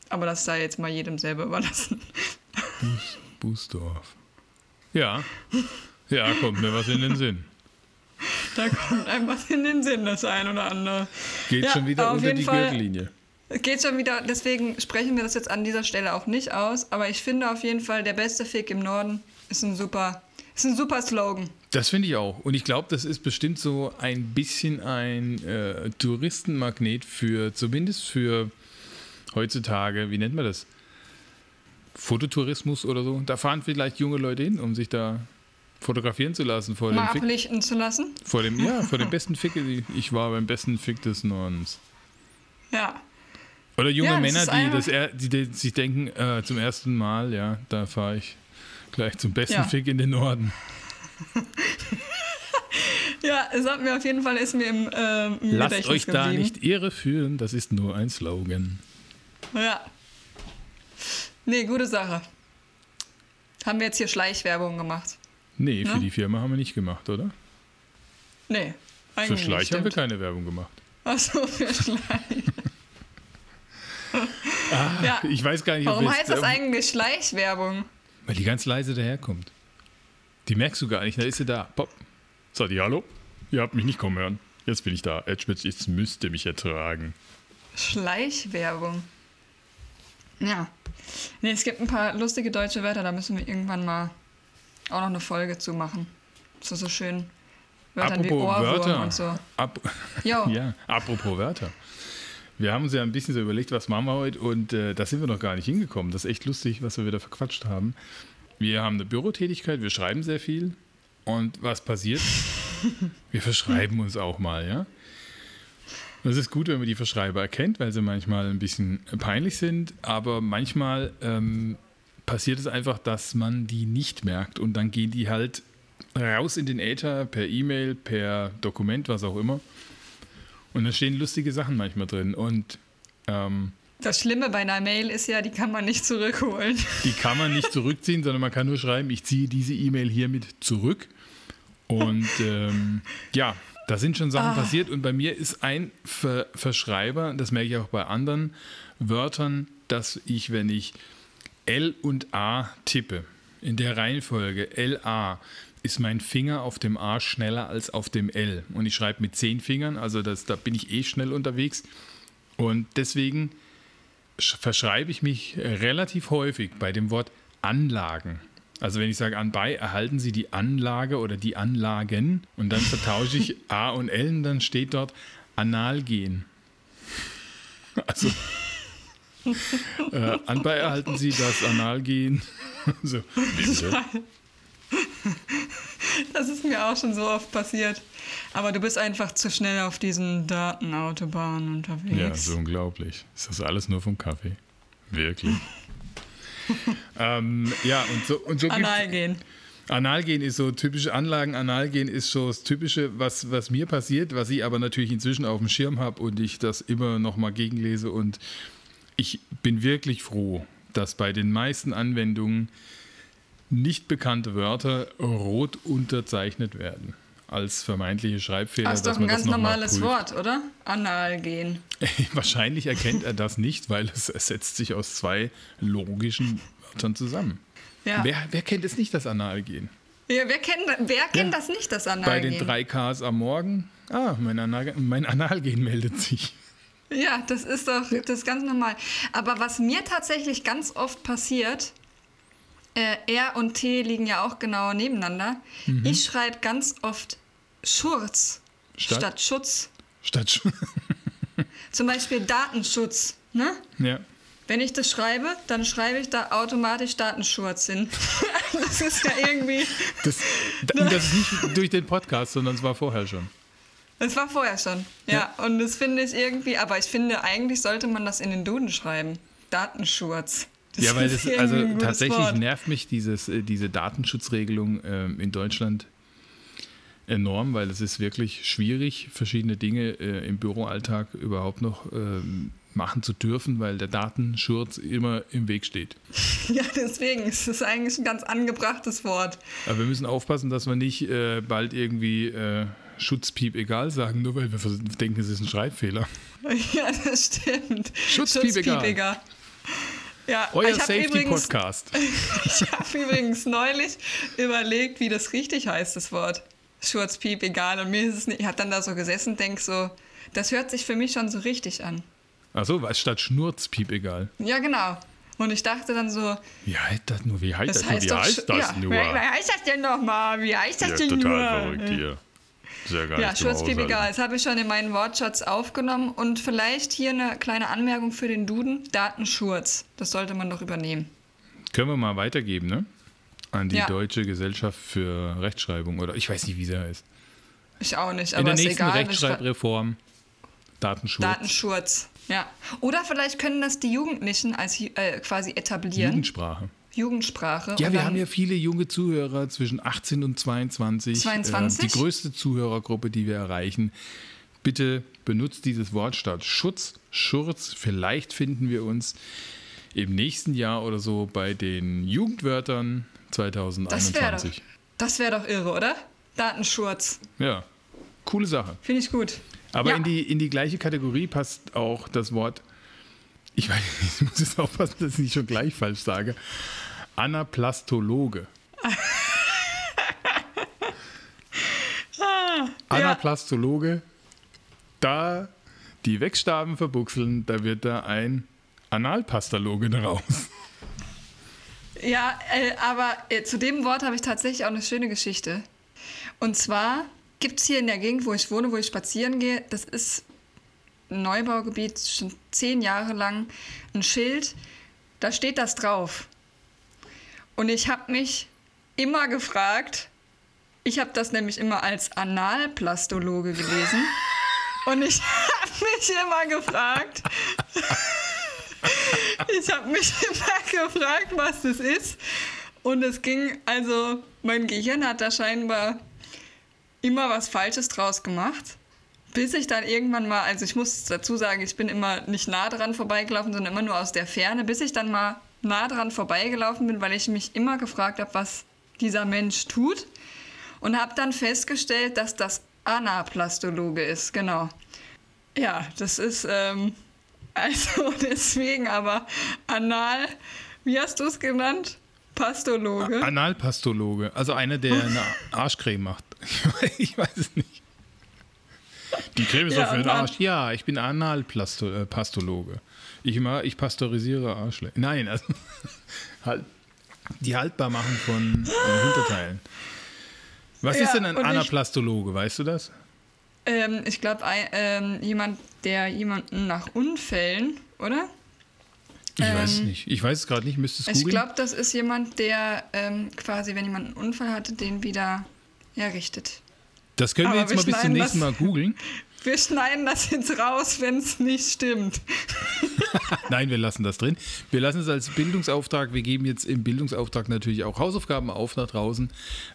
Aber das sei jetzt mal jedem selber überlassen. Bus, Busdorf. Ja. Ja, kommt mir was in den Sinn. Da kommt einem was in den Sinn, das ein oder andere. Geht Ja, schon wieder unter die Fall- Gürtellinie. Geht schon wieder, deswegen sprechen wir das jetzt an dieser Stelle auch nicht aus. Aber ich finde auf jeden Fall, der beste Fick im Norden ist ein super, ist ein super Slogan. Das finde ich auch. Und ich glaube, das ist bestimmt so ein bisschen ein äh, Touristenmagnet für, zumindest für heutzutage, wie nennt man das? Fototourismus oder so. Da fahren vielleicht junge Leute hin, um sich da fotografieren zu lassen vor dem Mal Fick. ablichten zu lassen. Vor dem, ja, vor dem [laughs] besten Fick. Ich war beim besten Fick des Nordens. Ja. Oder junge Ja, Männer, die, das, die, die sich denken, äh, zum ersten Mal, ja, da fahre ich gleich zum besten Ja. Fick in den Norden. [laughs] Ja, es hat mir auf jeden Fall, ist mir im, im Lasst Gedächtnis euch da geblieben. nicht irreführen, das ist nur ein Slogan. Ja. Nee, gute Sache. Haben wir jetzt hier Schleichwerbung gemacht? Nee, für Ne? die Firma haben wir nicht gemacht, oder? Nee. Für eigentlich Schleich nicht, haben wir keine Werbung gemacht. Achso, für Schleich. [laughs] ja. Ich weiß gar nicht, Warum heißt das eigentlich Schleichwerbung? Weil die ganz leise daherkommt. Die merkst du gar nicht, da ist sie da. Pop. Sagt die Hallo? Ihr habt mich nicht kommen hören. Jetzt bin ich da. Edgemitz, jetzt müsst ihr mich ertragen. Schleichwerbung. Ja. Nee, es gibt ein paar lustige deutsche Wörter, da müssen wir irgendwann mal auch noch eine Folge zu machen. So, so schön. Wörtern wie Apropos Ohrwurm Wörter. und so. Ap [laughs] ja, apropos Wörter. Wir haben uns ja ein bisschen so überlegt, was machen wir heute und äh, da sind wir noch gar nicht hingekommen. Das ist echt lustig, was wir wieder verquatscht haben. Wir haben eine Bürotätigkeit, wir schreiben sehr viel und was passiert? [laughs] wir verschreiben uns auch mal, ja. Das ist gut, wenn man die Verschreiber erkennt, weil sie manchmal ein bisschen peinlich sind, aber manchmal ähm, passiert es einfach, dass man die nicht merkt und dann gehen die halt raus in den Äther per E-Mail, per Dokument, was auch immer. Und da stehen lustige Sachen manchmal drin und ähm, Das Schlimme bei einer Mail ist ja, die kann man nicht zurückholen. [laughs] die kann man nicht zurückziehen, sondern man kann nur schreiben, ich ziehe diese E-Mail hiermit zurück. Und ähm, ja, da sind schon Sachen passiert und bei mir ist ein Ver Verschreiber, das merke ich auch bei anderen Wörtern, dass ich, wenn ich L und A tippe, in der Reihenfolge LA, ist mein Finger auf dem A schneller als auf dem L. Und ich schreibe mit zehn Fingern, also das, da bin ich eh schnell unterwegs. Und deswegen sch- verschreibe ich mich relativ häufig bei dem Wort Anlagen. Also wenn ich sage anbei, erhalten Sie die Anlage oder die Anlagen und dann vertausche ich [laughs] A und L und dann steht dort Analgen. Also [laughs] äh, anbei erhalten Sie das Analgen. [laughs] so? [laughs] Das ist mir auch schon so oft passiert. Aber du bist einfach zu schnell auf diesen Datenautobahnen unterwegs. Ja, so unglaublich. Ist das alles nur vom Kaffee? Wirklich? ähm, ja, und so, und so Analgen. Analgen ist so typische Anlagen. Analgen ist so das Typische, was, was mir passiert, was ich aber natürlich inzwischen auf dem Schirm habe und ich das immer noch mal gegenlese. Und ich bin wirklich froh, dass bei den meisten Anwendungen nicht bekannte Wörter rot unterzeichnet werden. Als vermeintliche Schreibfehler. Das ist doch ein ganz normales. Wort, oder? Analgen. [laughs] Wahrscheinlich erkennt er das nicht, weil es, setzt sich aus zwei logischen Wörtern zusammen. Ja. Wer, wer kennt es nicht, das Analgen? ja wer kennt, wer kennt Ja. das nicht, das Bei Analgen? den drei Ks am Morgen, ah, mein, Anal, mein Analgen meldet sich. Ja, das ist doch das ist ganz normal. Aber was mir tatsächlich ganz oft passiert, äh, R und T liegen ja auch genau nebeneinander. Ich schreibe ganz oft Schurz Statt? statt Schutz. Statt Sch- [laughs] Zum Beispiel Datenschutz. Ne? ja. Wenn ich das schreibe, dann schreibe ich da automatisch Datenschutz hin. [laughs] das ist ja irgendwie. Das, [laughs] das ist nicht durch den Podcast, sondern es war vorher schon. Es war vorher schon. Ja, ja. und das finde ich irgendwie, aber ich finde, eigentlich sollte man das in den Duden schreiben. Datenschutz. Das ja, weil das, also tatsächlich Wort. nervt mich dieses, äh, diese Datenschutzregelung ähm, in Deutschland enorm, weil es ist wirklich schwierig, verschiedene Dinge äh, im Büroalltag überhaupt noch ähm, machen zu dürfen, weil der Datenschurz immer im Weg steht. [laughs] Ja, deswegen ist es eigentlich ein ganz angebrachtes Wort. Aber wir müssen aufpassen, dass wir nicht äh, bald irgendwie äh, Schutzpiep egal sagen, nur weil wir denken, es ist ein Schreibfehler. [laughs] Ja, das stimmt. Schutzpiep, Schutzpiep egal. egal. Ja, Euer Safety-Podcast. ich habe [laughs] übrigens neulich überlegt, wie das richtig heißt, das Wort. Schurzpiep, egal. Und mir ist es nicht. Ich habe dann da so gesessen und denke so, das hört sich für mich schon so richtig an. Achso, statt Schnurzpiep egal. Ja, genau. Und ich dachte dann so. Wie heißt das nur? Wie heißt das, das, heißt, wie heißt das ja, nur? Wie heißt das denn nochmal? Wie heißt das ja, denn total nur? verrückt hier. Sehr geil. Ja, Schurzpiep egal. Das habe ich schon in meinen Wortschatz aufgenommen. Und vielleicht hier eine kleine Anmerkung für den Duden: Datenschurz. Das sollte man doch übernehmen. Können wir mal weitergeben, ne? An die ja. Deutsche Gesellschaft für Rechtschreibung. Oder ich weiß nicht, wie sie heißt. Ich auch nicht. Aber in der nächsten egal, Rechtschreibreform. Datenschutz. Datenschutz, ja. Oder vielleicht können das die Jugendlichen als äh, quasi etablieren. Jugendsprache. Jugendsprache. Ja, wir haben ja viele junge Zuhörer zwischen 18 und 22. 22? Äh, die größte Zuhörergruppe, die wir erreichen. Bitte benutzt dieses Wort statt Schutz, Schurz. Vielleicht finden wir uns im nächsten Jahr oder so bei den Jugendwörtern 2021. Das wäre doch, wär doch irre, oder? Datenschurz. Ja, coole Sache. Finde ich gut. Aber ja. in, die, in die gleiche Kategorie passt auch das Wort, ich weiß [laughs] ich muss jetzt aufpassen, dass ich nicht schon gleich falsch sage, Anaplastologe. ah, [laughs] Anaplastologe, da die Wegstaben verbuchseln, da wird da ein Analpastologe daraus. Ja, äh, aber äh, zu dem Wort habe ich tatsächlich auch eine schöne Geschichte. Und zwar gibt es hier in der Gegend, wo ich wohne, wo ich spazieren gehe, das ist ein Neubaugebiet, schon zehn Jahre lang, ein Schild, da steht das drauf. Und ich habe mich immer gefragt, ich habe das nämlich immer als Analplastologe gelesen. Und ich habe mich immer gefragt, [laughs] ich habe mich immer gefragt, was das ist. Und es ging, also mein Gehirn hat da scheinbar immer was Falsches draus gemacht. Bis ich dann irgendwann mal, also ich muss dazu sagen, ich bin immer nicht nah dran vorbeigelaufen, sondern immer nur aus der Ferne, bis ich dann mal nah dran vorbeigelaufen bin, weil ich mich immer gefragt habe, was dieser Mensch tut. Und habe dann festgestellt, dass das Anaplastologe ist, genau. Ja, das ist, ähm, [laughs] also deswegen aber Anal, wie hast du es genannt? Pastologe. Analpastologe, also einer, der [laughs] eine Arschcreme macht. [laughs] ich weiß es nicht. Die Creme ist ja, für den Arsch. Ja, ich bin Analpastologe. Ich, ich pasteurisiere Arschle. Nein, also [laughs] halt, die haltbar machen von äh, Hinterteilen. Was ja, ist denn ein Anaplastologe? Weißt du das? Ähm, ich glaube, ähm, jemand, der jemanden nach Unfällen, oder? Ich ähm, weiß es nicht. Ich weiß es gerade nicht. Müsste es googeln? Ich glaube, das ist jemand, der ähm, quasi, wenn jemand einen Unfall hatte, den wieder errichtet. Das können wir Aber jetzt wir mal bis zum nächsten Mal googeln. [laughs] Wir schneiden das jetzt raus, wenn es nicht stimmt. [laughs] Nein, wir lassen das drin. Wir lassen es als Bildungsauftrag. Wir geben jetzt im Bildungsauftrag natürlich auch Hausaufgaben auf nach draußen.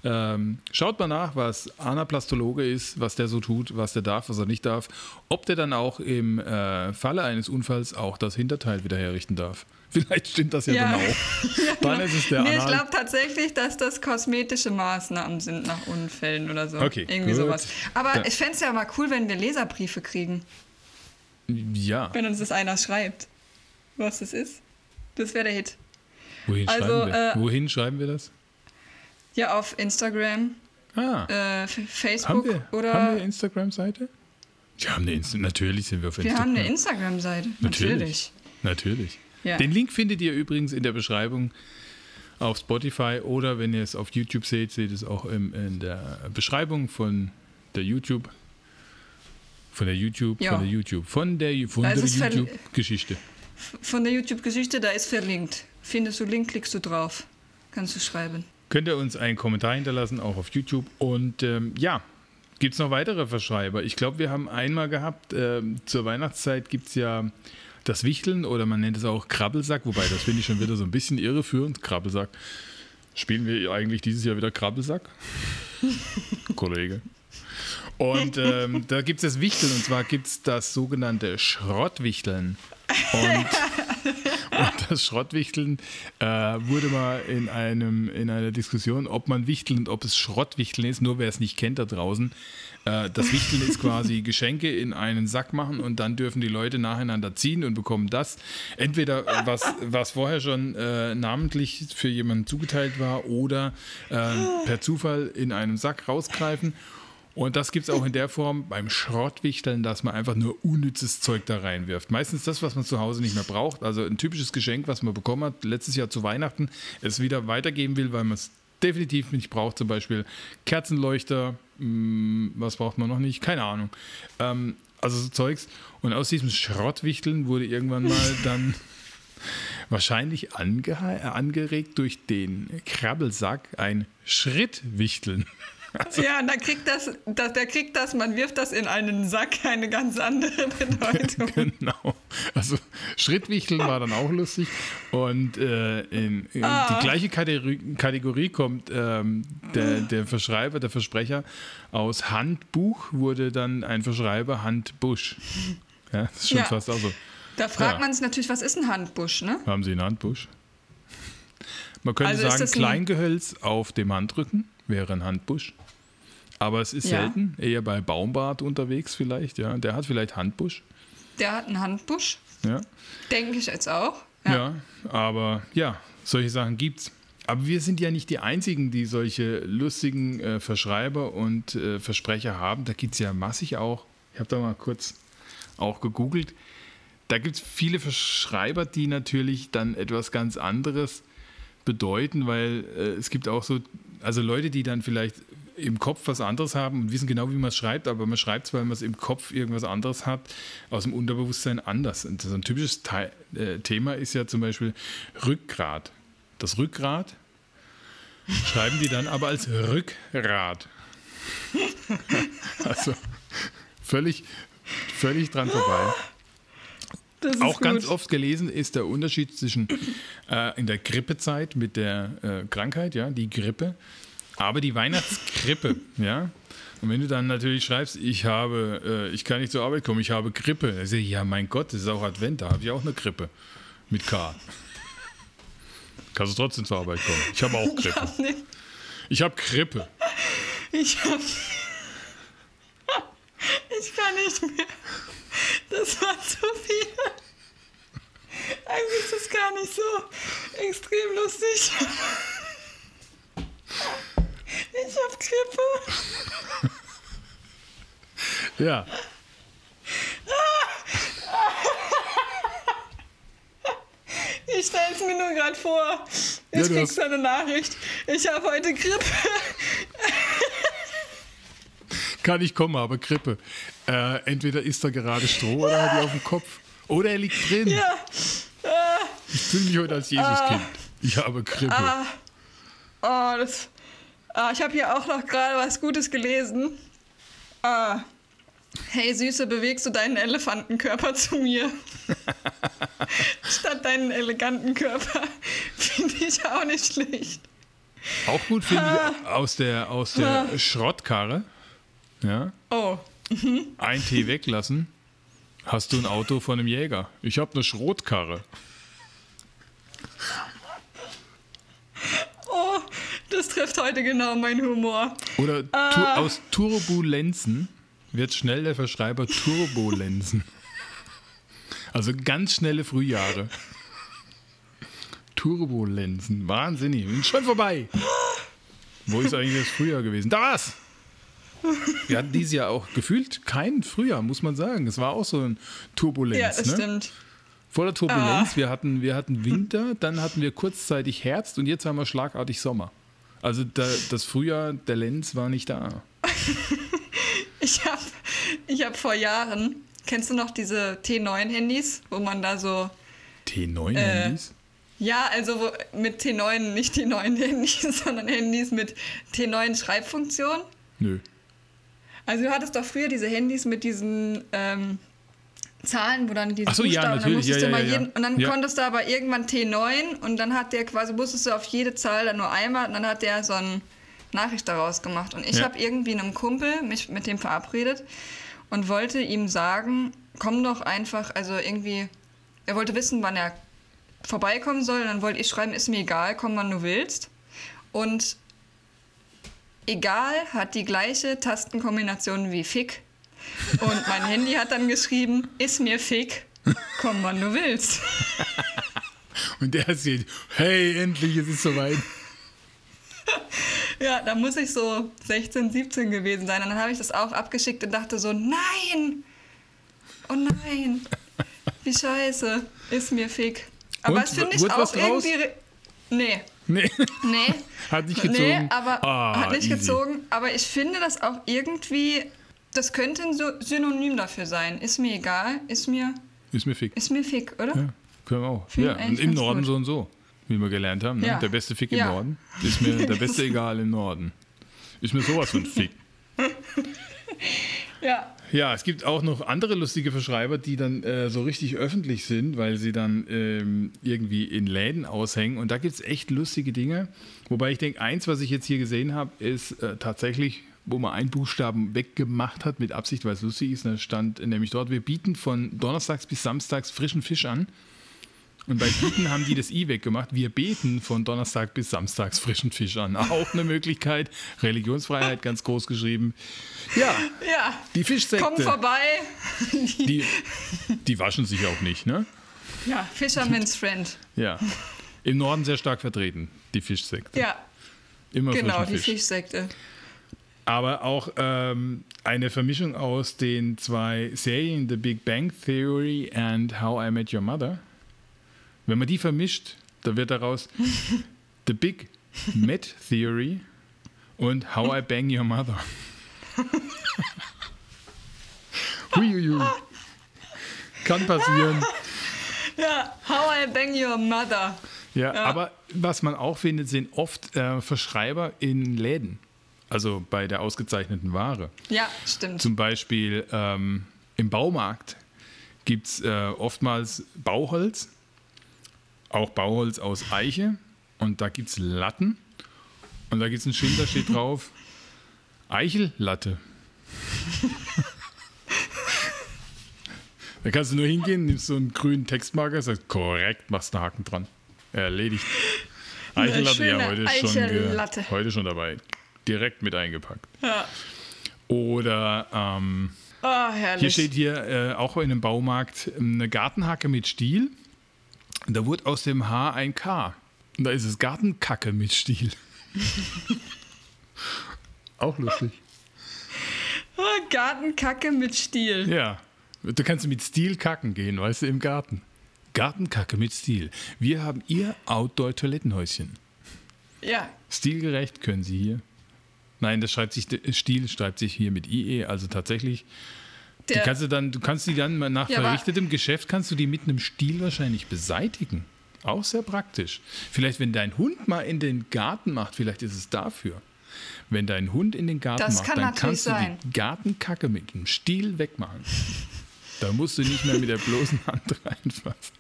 Ähm, schaut mal nach, was Anaplastologe ist, was der so tut, was der darf, was er nicht darf. Ob der dann auch im äh, Falle eines Unfalls auch das Hinterteil wieder herrichten darf. Vielleicht stimmt das ja, auch. [laughs] ja, genau. Dann ist es der nee, ich glaube tatsächlich, dass das kosmetische Maßnahmen sind nach Unfällen oder so. Okay. Irgendwie gut. sowas. Aber ja. ich fände es ja mal cool, wenn wir Leserbriefe kriegen. Ja. Wenn uns das einer schreibt, was das ist. Das wäre der Hit. Wohin, also, schreiben wir? Äh, Wohin schreiben wir das? Ja, auf Instagram. Ah. Äh, Facebook haben wir, oder. Haben wir eine Instagram-Seite? Ja, haben eine Insta natürlich sind wir auf Instagram. Wir haben eine Instagram-Seite. Natürlich. Natürlich. natürlich. Ja. Den Link findet ihr übrigens in der Beschreibung auf Spotify oder wenn ihr es auf YouTube seht, seht es auch im, in der Beschreibung von der YouTube. Von der YouTube, ja. von der YouTube, von der, von der YouTube-Geschichte. Von der YouTube-Geschichte, da ist verlinkt. Findest du Link, klickst du drauf. Kannst du schreiben. Könnt ihr uns einen Kommentar hinterlassen, auch auf YouTube. Und ähm, ja, Gibt es noch weitere Verschreiber? Ich glaube, wir haben einmal gehabt, äh, zur Weihnachtszeit gibt es ja das Wichteln oder man nennt es auch Krabbelsack, wobei das finde ich schon wieder so ein bisschen irreführend. Krabbelsack. Spielen wir eigentlich dieses Jahr wieder Krabbelsack? [laughs] Kollege. Und ähm, da gibt es das Wichteln und zwar gibt es das sogenannte Schrottwichteln. Und, [laughs] das Schrottwichteln äh, wurde mal in, einem, in einer Diskussion, ob man Wichteln und ob es Schrottwichteln ist, nur wer es nicht kennt da draußen. Äh, das Wichteln ist quasi [laughs] Geschenke in einen Sack machen und dann dürfen die Leute nacheinander ziehen und bekommen das. Entweder was, was vorher schon äh, namentlich für jemanden zugeteilt war oder äh, per Zufall in einem Sack rausgreifen. Und das gibt es auch in der Form beim Schrottwichteln, dass man einfach nur unnützes Zeug da reinwirft. Meistens das, was man zu Hause nicht mehr braucht. Also ein typisches Geschenk, was man bekommen hat, letztes Jahr zu Weihnachten, es wieder weitergeben will, weil man es definitiv nicht braucht. Zum Beispiel Kerzenleuchter, mh, hm, was braucht man noch nicht? Keine Ahnung. Ähm, also so Zeugs. Und aus diesem Schrottwichteln wurde irgendwann mal [laughs] dann wahrscheinlich ange angeregt durch den Krabbelsack ein Schrittwichteln. Also, ja, und da kriegt das, das, der kriegt das, man wirft das in einen Sack, eine ganz andere [laughs] Bedeutung. [laughs] genau. Also Schrittwichteln war dann auch lustig. Und äh, in, in ah. die gleiche Kategorie, Kategorie kommt ähm, der, der Verschreiber, der Versprecher aus Handbuch wurde dann ein Verschreiber Handbusch. Ja, das ist schon ja. fast auch so. Da fragt ja. man sich natürlich, was ist ein Handbusch, ne? Haben Sie einen Handbusch? Man könnte also sagen, Kleingehölz auf dem Handrücken wäre ein Handbusch. Aber es ist ja. selten, eher bei Baumbart unterwegs vielleicht, ja. Der hat vielleicht Handbusch. Der hat einen Handbusch. Ja. Denke ich jetzt auch. Ja. ja, aber ja, solche Sachen gibt's. Aber wir sind ja nicht die Einzigen, die solche lustigen äh, Verschreiber und äh, Versprecher haben. Da gibt es ja massig auch. Ich habe da mal kurz auch gegoogelt. Da gibt es viele Verschreiber, die natürlich dann etwas ganz anderes bedeuten, weil äh, es gibt auch so, also Leute, die dann vielleicht im Kopf was anderes haben und wissen genau, wie man es schreibt, aber man schreibt es, weil man es im Kopf irgendwas anderes hat, aus dem Unterbewusstsein anders. Und so ein typisches Teil, äh, Thema ist ja zum Beispiel Rückgrat. Das Rückgrat schreiben die dann aber als Rückgrat. [laughs] also völlig, völlig dran vorbei. Auch gut. ganz oft gelesen ist der Unterschied zwischen äh, in der Grippezeit mit der äh, Krankheit, ja, die Grippe, aber die Weihnachtskrippe, [laughs] ja. Und wenn du dann natürlich schreibst, ich habe, äh, ich kann nicht zur Arbeit kommen, ich habe Grippe, dann ich, ja, mein Gott, das ist auch Advent, da habe ich auch eine Grippe mit K. [laughs] Kannst du trotzdem zur Arbeit kommen? Ich habe auch [laughs] Grippe. Ich habe Grippe. Ich habe. Ich kann nicht mehr. Das war zu viel. Eigentlich ist das gar nicht so extrem lustig. Ich hab Grippe. [laughs] [laughs] ja. Ich stelle es mir nur gerade vor. Ich ja, krieg so eine Nachricht. Ich habe heute Grippe. [laughs] Kann ich kommen, aber Grippe. Äh, entweder ist er gerade Stroh oder hat er auf dem Kopf. Oder er liegt drin. Ja. Ich fühle mich heute als Jesuskind. Ich habe Grippe. Ah. Oh, das. Ah, ich habe hier auch noch gerade was Gutes gelesen. Ah. Hey Süße, bewegst du deinen Elefantenkörper [laughs] zu mir? [laughs] Statt deinen eleganten Körper. [laughs] Finde ich auch nicht schlecht. Auch gut finde ich aus der, aus der ah. Schrottkarre. Ja. Oh. Mhm. Ein Tee weglassen. Hast du ein Auto von einem Jäger? Ich habe eine Schrotkarre. Oh, das trifft heute genau meinen Humor. Oder ah. aus Turbulenzen wird schnell der Verschreiber Turbulenzen. Also ganz schnelle Frühjahre. Turbulenzen. Wahnsinnig. Bin schon vorbei. Wo ist eigentlich das Frühjahr gewesen? Da war's! Wir hatten dieses Jahr auch gefühlt kein Frühjahr, muss man sagen. Es war auch so ein Turbulenz. Ja, das ne? stimmt. Voller Turbulenz. Ah. Wir, hatten, wir hatten Winter, dann hatten wir kurzzeitig Herbst und jetzt haben wir schlagartig Sommer. Also da, das Frühjahr der Lenz war nicht da. [laughs] ich habe ich hab vor Jahren, kennst du noch diese T9-Handys, wo man da so. T9-Handys? Äh, ja, also mit T9, nicht T9-Handys, [laughs] sondern Handys mit T9-Schreibfunktion. Nö. Also du hattest doch früher diese Handys mit diesen ähm, Zahlen, wo dann diese Ach so, ja, Buchstaben, und dann natürlich, musstest ja, du ja, ja. jeden, und dann Ja. konntest du aber irgendwann T9 und dann hat der quasi, musstest du auf jede Zahl dann nur einmal und dann hat der so eine Nachricht daraus gemacht. Und ich Ja. habe irgendwie einem Kumpel mich mit dem verabredet und wollte ihm sagen, komm doch einfach, also irgendwie, er wollte wissen, wann er vorbeikommen soll und dann wollte ich schreiben, ist mir egal, komm wann du willst. Und egal hat die gleiche Tastenkombination wie Fick. Und mein Handy hat dann geschrieben, ist mir Fick, komm wann du willst. [laughs] Und der sieht, hey, endlich, es ist soweit. Ja, da muss ich so 16, 17 gewesen sein. Und dann habe ich das auch abgeschickt und dachte so, nein, oh nein, wie scheiße, ist mir Fick. Aber Und, das finde ich auch irgendwie... re- Nee, Nee, nee. [laughs] hat nicht Nee, gezogen. aber Ah, hat nicht easy. gezogen. Aber ich finde das auch irgendwie, das könnte ein Sy- Synonym dafür sein. Ist mir egal, ist mir, Ist mir fick. ist mir Fick, oder? Ja, können wir auch. Find Ja, und im Norden gut. so und so, wie wir gelernt haben. Ne? Ja. Der beste Fick im Ja. Norden. Ist mir [laughs] der beste egal im Norden. Ist mir sowas von Fick. Ja. Ja, es gibt auch noch andere lustige Verschreiber, die dann äh, so richtig öffentlich sind, weil sie dann ähm, irgendwie in Läden aushängen. Und da gibt es echt lustige Dinge. Wobei ich denke, eins, was ich jetzt hier gesehen habe, ist äh, tatsächlich, wo man einen Buchstaben weggemacht hat mit Absicht, weil es lustig ist. Da stand nämlich dort, wir bieten von Donnerstags bis Samstags frischen Fisch an. Und bei Bieten haben die das I weggemacht. Wir beten von Donnerstag bis Samstags frischen Fisch an. Auch eine Möglichkeit. Religionsfreiheit ganz groß geschrieben. Ja, Ja. die Fischsekte. Komm vorbei. Die, die waschen sich auch nicht, ne? Ja, Fisherman's Friend. Ja. Im Norden sehr stark vertreten, die Fischsekte. Ja, Immer genau, die Fisch. Fischsekte. Aber auch ähm, eine Vermischung aus den zwei Serien The Big Bang Theory and How I Met Your Mother. Wenn man die vermischt, da wird daraus [laughs] The Big Met Theory und How I Bang Your Mother. [laughs] Huiuiui. Kann passieren. Ja, How I Bang Your Mother. Ja, aber was man auch findet, sind oft äh, Verschreiber in Läden. Also bei der ausgezeichneten Ware. Ja, stimmt. Zum Beispiel ähm, im Baumarkt gibt es äh, oftmals Bauholz, auch Bauholz aus Eiche. Und da gibt es Latten. Und da gibt es ein Schild, da steht drauf [laughs] Eichellatte. da kannst du nur hingehen, nimmst so einen grünen Textmarker, sagst korrekt, machst einen Haken dran. Erledigt. Eichellatte, ja, heute schon, heute schon dabei. Direkt mit eingepackt. Ja. Oder ähm, Oh, hier steht hier äh, auch in einem Baumarkt ähm, eine Gartenhacke mit Stiel. Da wurde aus dem H ein K. Und da ist es Gartenkacke mit Stiel. [laughs] auch lustig. oh, Gartenkacke mit Stiel. Ja. Du kannst mit Stil kacken gehen, weißt du, im Garten. Gartenkacke mit Stil. Wir haben ihr Outdoor-Toilettenhäuschen. Ja, Stilgerecht können Sie hier. Nein, das schreibt sich, Stil schreibt sich hier mit IE, also tatsächlich Die der, kannst du dann, du kannst die dann nach Ja, verrichtetem Geschäft kannst du die mit einem Stiel wahrscheinlich beseitigen. Auch sehr praktisch. Vielleicht, wenn dein Hund mal in den Garten macht, vielleicht ist es dafür. Wenn dein Hund in den Garten Das macht, kann dann kannst sein. du die Gartenkacke mit einem Stiel wegmachen. da musst du nicht mehr mit der bloßen Hand reinfassen.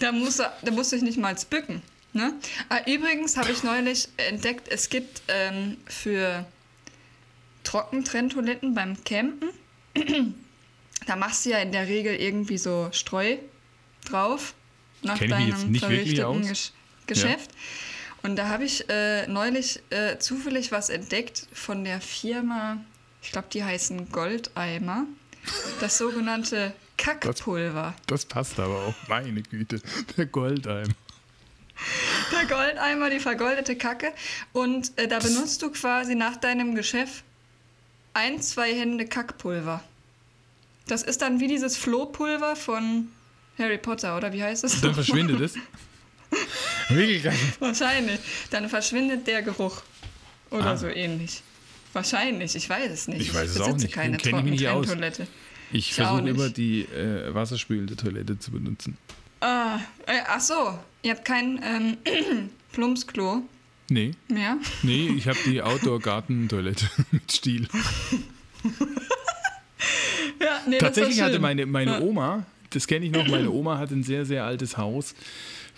Da, musst du, da musst du dich nicht mal bücken. Ne? Ah, übrigens habe ich neulich entdeckt, es gibt ähm, für Trockentrenntoiletten beim Campen, [clears throat] da machst du ja in der Regel irgendwie so Streu drauf nach Kenn deinem verrichteten. Gesch Geschäft. Und da habe ich äh, neulich äh, zufällig was entdeckt von der Firma, ich glaube, die heißen Goldeimer, das sogenannte Kackpulver. Das passt aber auch, meine Güte. Der Goldeim. Der Goldeimer, die vergoldete Kacke. Und äh, da benutzt du quasi nach deinem Geschäft ein, zwei Hände Kackpulver. Das ist dann wie dieses Flohpulver von Harry Potter, oder wie heißt es? Dann verschwindet es. [laughs] Wirklich geil. Wahrscheinlich. Dann verschwindet der Geruch. Oder Ah. so ähnlich. Wahrscheinlich, ich weiß es nicht. Ich weiß es besitze auch nicht. keine Kenn ich mich nicht aus. Trockentrenntoilette. Ich Ich versuche immer die äh, wasserspülende Toilette zu benutzen. Ah, äh, ach so, ihr habt kein ähm, [clears throat] Plumpsklo Nee, mehr? nee, ich habe die [laughs] Outdoor-Garten-Toilette [laughs] mit Stiel. [laughs] ja, nee, Tatsächlich hatte meine, meine ja. Oma, das kenne ich noch, meine [clears throat] Oma hat ein sehr, sehr altes Haus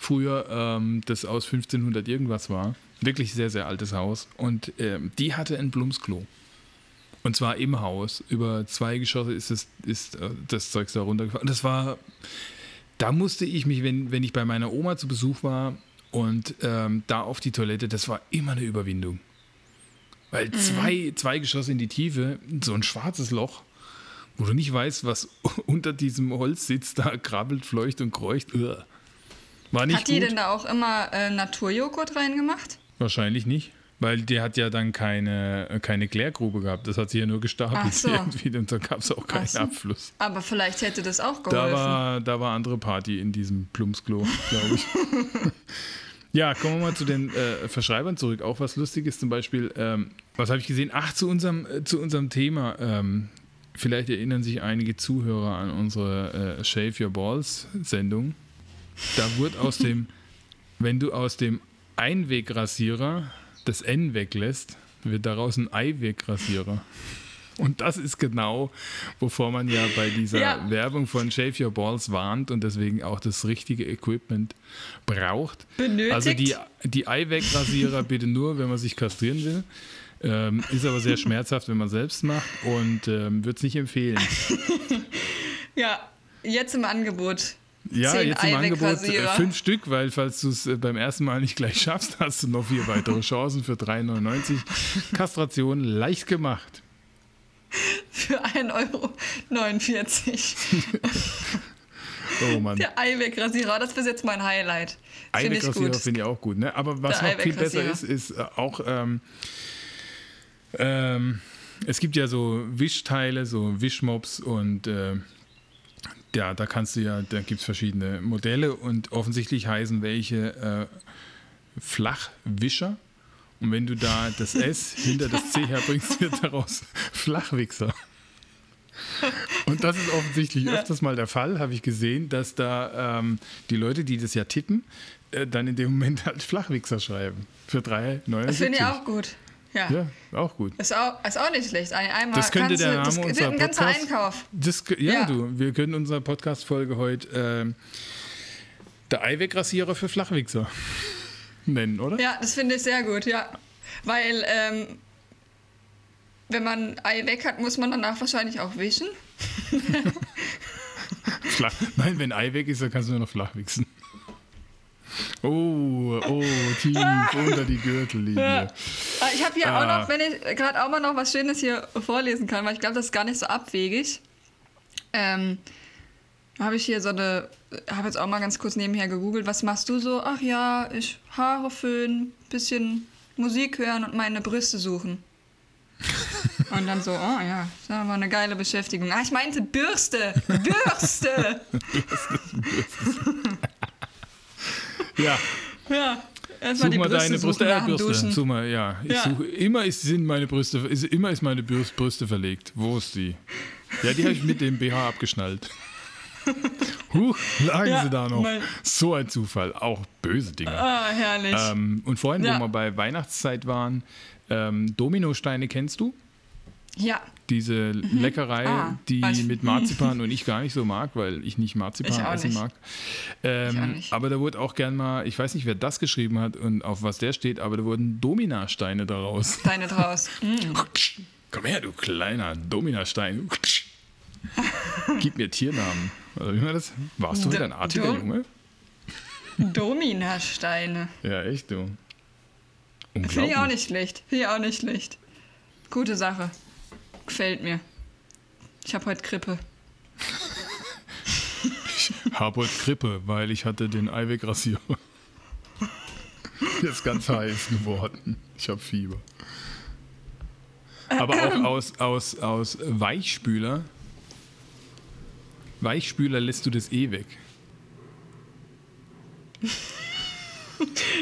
früher, ähm, das aus 1500 irgendwas war. Wirklich sehr, sehr altes Haus. Und ähm, die hatte ein Blumsklo. Und zwar im Haus. Über zwei Geschosse ist das, ist äh, das Zeugs da runtergefahren. Das war, da musste ich mich, wenn, wenn ich bei meiner Oma zu Besuch war und ähm, da auf die Toilette, das war immer eine Überwindung. Weil mhm. zwei, zwei Geschosse in die Tiefe, so ein schwarzes Loch, wo du nicht weißt, was [laughs] unter diesem Holz sitzt, da krabbelt, fleucht und kreucht. War nicht Hat die gut. denn da auch immer äh, Naturjoghurt reingemacht? Wahrscheinlich nicht. Weil der hat ja dann keine, keine Klärgrube gehabt. Das hat sich ja nur gestapelt so. [laughs] irgendwie und da gab es auch keinen so. Abfluss. Aber vielleicht hätte das auch geholfen. Da war, da war andere Party in diesem Plumpsklo, glaube ich. [laughs] ja, kommen wir mal zu den äh, Verschreibern zurück. Auch was Lustiges zum Beispiel. Ähm, was habe ich gesehen? Ach, zu unserem, äh, zu unserem Thema. Ähm, vielleicht erinnern sich einige Zuhörer an unsere äh, Shave Your Balls Sendung. Da wurde aus dem, [laughs] wenn du aus dem Einwegrasierer das N weglässt, wird daraus ein Eiwegrasierer. Und das ist genau, wovor man ja bei dieser ja. Werbung von Shave Your Balls warnt und deswegen auch das richtige Equipment braucht. Benötigt. Also die, die Eiwegrasierer bitte nur, wenn man sich kastrieren will. Ähm, ist aber sehr schmerzhaft, wenn man selbst macht und ähm, würde es nicht empfehlen. [laughs] ja, jetzt im Angebot. Ja, Zehn jetzt im Angebot äh, fünf Stück, weil falls du es äh, beim ersten Mal nicht gleich [laughs] schaffst, hast du noch vier weitere Chancen für 3,99. [laughs] Kastration leicht gemacht. Für 1,49 Euro. [laughs] oh Mann. Der Eiwegrasierer, das ist jetzt mein Highlight. Eiwegrasierer finde ich auch gut. Ne? Aber was Der noch viel besser ist, ist äh, auch. Ähm, ähm, es gibt ja so Wischteile, so Wischmops und äh, ja, da kannst du ja, da gibt es verschiedene Modelle und offensichtlich heißen welche äh, Flachwischer. Und wenn du da das S hinter das C herbringst, wird daraus Flachwichser. Und das ist offensichtlich öfters mal der Fall, habe ich gesehen, dass da ähm, die Leute, die das ja tippen, äh, dann in dem Moment halt Flachwichser schreiben. Für 3,79. Das finde ich auch gut. Ja. ja, auch gut. Ist auch, ist auch nicht schlecht. Einmal das könnte der Name das unserer ein ganzer Einkauf. Das, ja, ja, du, wir können unsere Podcast-Folge heute äh, der Eiwegrasierer für Flachwichser [laughs] nennen, oder? Ja, das finde ich sehr gut, ja. Weil, ähm, wenn man Ei weg hat, muss man danach wahrscheinlich auch wischen. [laughs] Nein, wenn Ei weg ist, dann kannst du nur noch flach wichsen. Oh, oh, tief [laughs] unter die Gürtellinie. Ah, ich habe hier ah. auch noch, wenn ich gerade auch mal noch was Schönes hier vorlesen kann, weil ich glaube, das ist gar nicht so abwegig. Ähm, habe ich hier so eine, habe jetzt auch mal ganz kurz nebenher gegoogelt, was machst du so? Ach ja, ich Haare föhnen, bisschen Musik hören und meine Brüste suchen. [laughs] Und dann so, oh ja, das war eine geile Beschäftigung. Ah, ich meinte Bürste, [laughs] Bürste. Bürste, Bürste. Ja. Ja. Erstmal die Brüste deine Brüste, äh, Bürste. Such mal, ja. Ich ja. suche, immer ist, sind meine Brüste, ist, immer ist meine Brüste verlegt. Wo ist die? Ja, die habe ich mit dem BH abgeschnallt. [laughs] Huch, lagen ja, sie da noch. So ein Zufall. Auch böse Dinge. Ah, herrlich. Ähm, und vorhin, ja. wo wir bei Weihnachtszeit waren, ähm, Dominosteine kennst du? Ja. Diese mhm. Leckerei, ah, die mit Marzipan und ich gar nicht so mag, weil ich nicht Marzipan ich essen nicht. mag. Ähm. Aber da wurde auch gern mal, ich weiß nicht, wer das geschrieben hat und auf was der steht, aber da wurden Dominasteine daraus. Steine draus. [laughs] Mm. Komm her, du kleiner Dominastein. [laughs] Gib mir Tiernamen. Also, wie war das? Warst du wieder ein artiger Do Junge? Dominasteine. Ja, echt, du. Finde ich auch nicht schlecht. Finde ich auch nicht schlecht. Gute Sache. Gefällt mir. Ich habe heute Grippe. ich habe heute Grippe, weil ich hatte den Eiwegrasierer. Jetzt ganz heiß geworden. Ich habe Fieber. Aber auch aus, aus, aus Weichspüler. Weichspüler lässt du das eh weg. [laughs]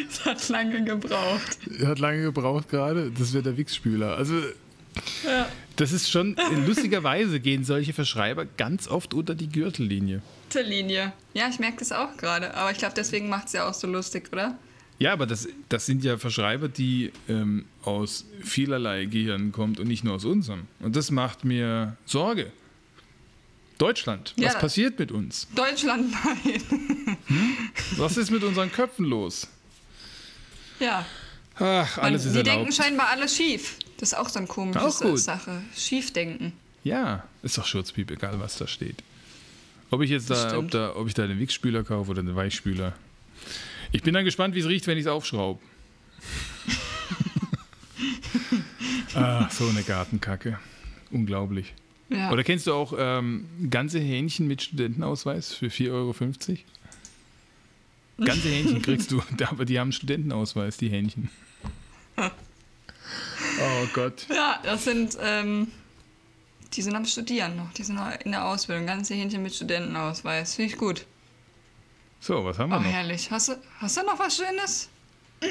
Es hat lange gebraucht. Hat lange gebraucht gerade. Das wäre der Wichsspüler. Also, ja. das ist schon, lustigerweise gehen solche Verschreiber ganz oft unter die Gürtellinie. Linie. Ja, ich merke das auch gerade. Aber ich glaube, deswegen macht es ja auch so lustig, oder? Ja, aber das, das sind ja Verschreiber, die ähm, aus vielerlei Gehirn kommt und nicht nur aus unserem. Und das macht mir Sorge. Deutschland, was Ja. passiert mit uns? Deutschland, [laughs] nein. Was ist mit unseren Köpfen los? Ja. Ach, alles Man, ist die denken erlaubt. scheinbar alles schief. Das ist auch so eine komische Auch. Sache. Schiefdenken. Ja, ist doch Schurzpiep, egal was da steht. Ob ich jetzt da, ob da, ob ich da den Wichsspüler kaufe oder den Weichspüler. Ich bin dann gespannt, wie es riecht, wenn ich es aufschraube. [laughs] ah, so eine Gartenkacke. Unglaublich. Ja. Oder kennst du auch ähm, ganze Hähnchen mit Studentenausweis für 4,50 Euro? Ganze Hähnchen kriegst du, [laughs] [laughs] aber die haben einen Studentenausweis, die Hähnchen. Oh Gott. ja, das sind, ähm, die sind am Studieren noch. Die sind noch in der Ausbildung. Ganze Hähnchen mit Studentenausweis. Finde ich gut. So, was haben wir Oh, noch? herrlich. Hast du, hast du noch was Schönes?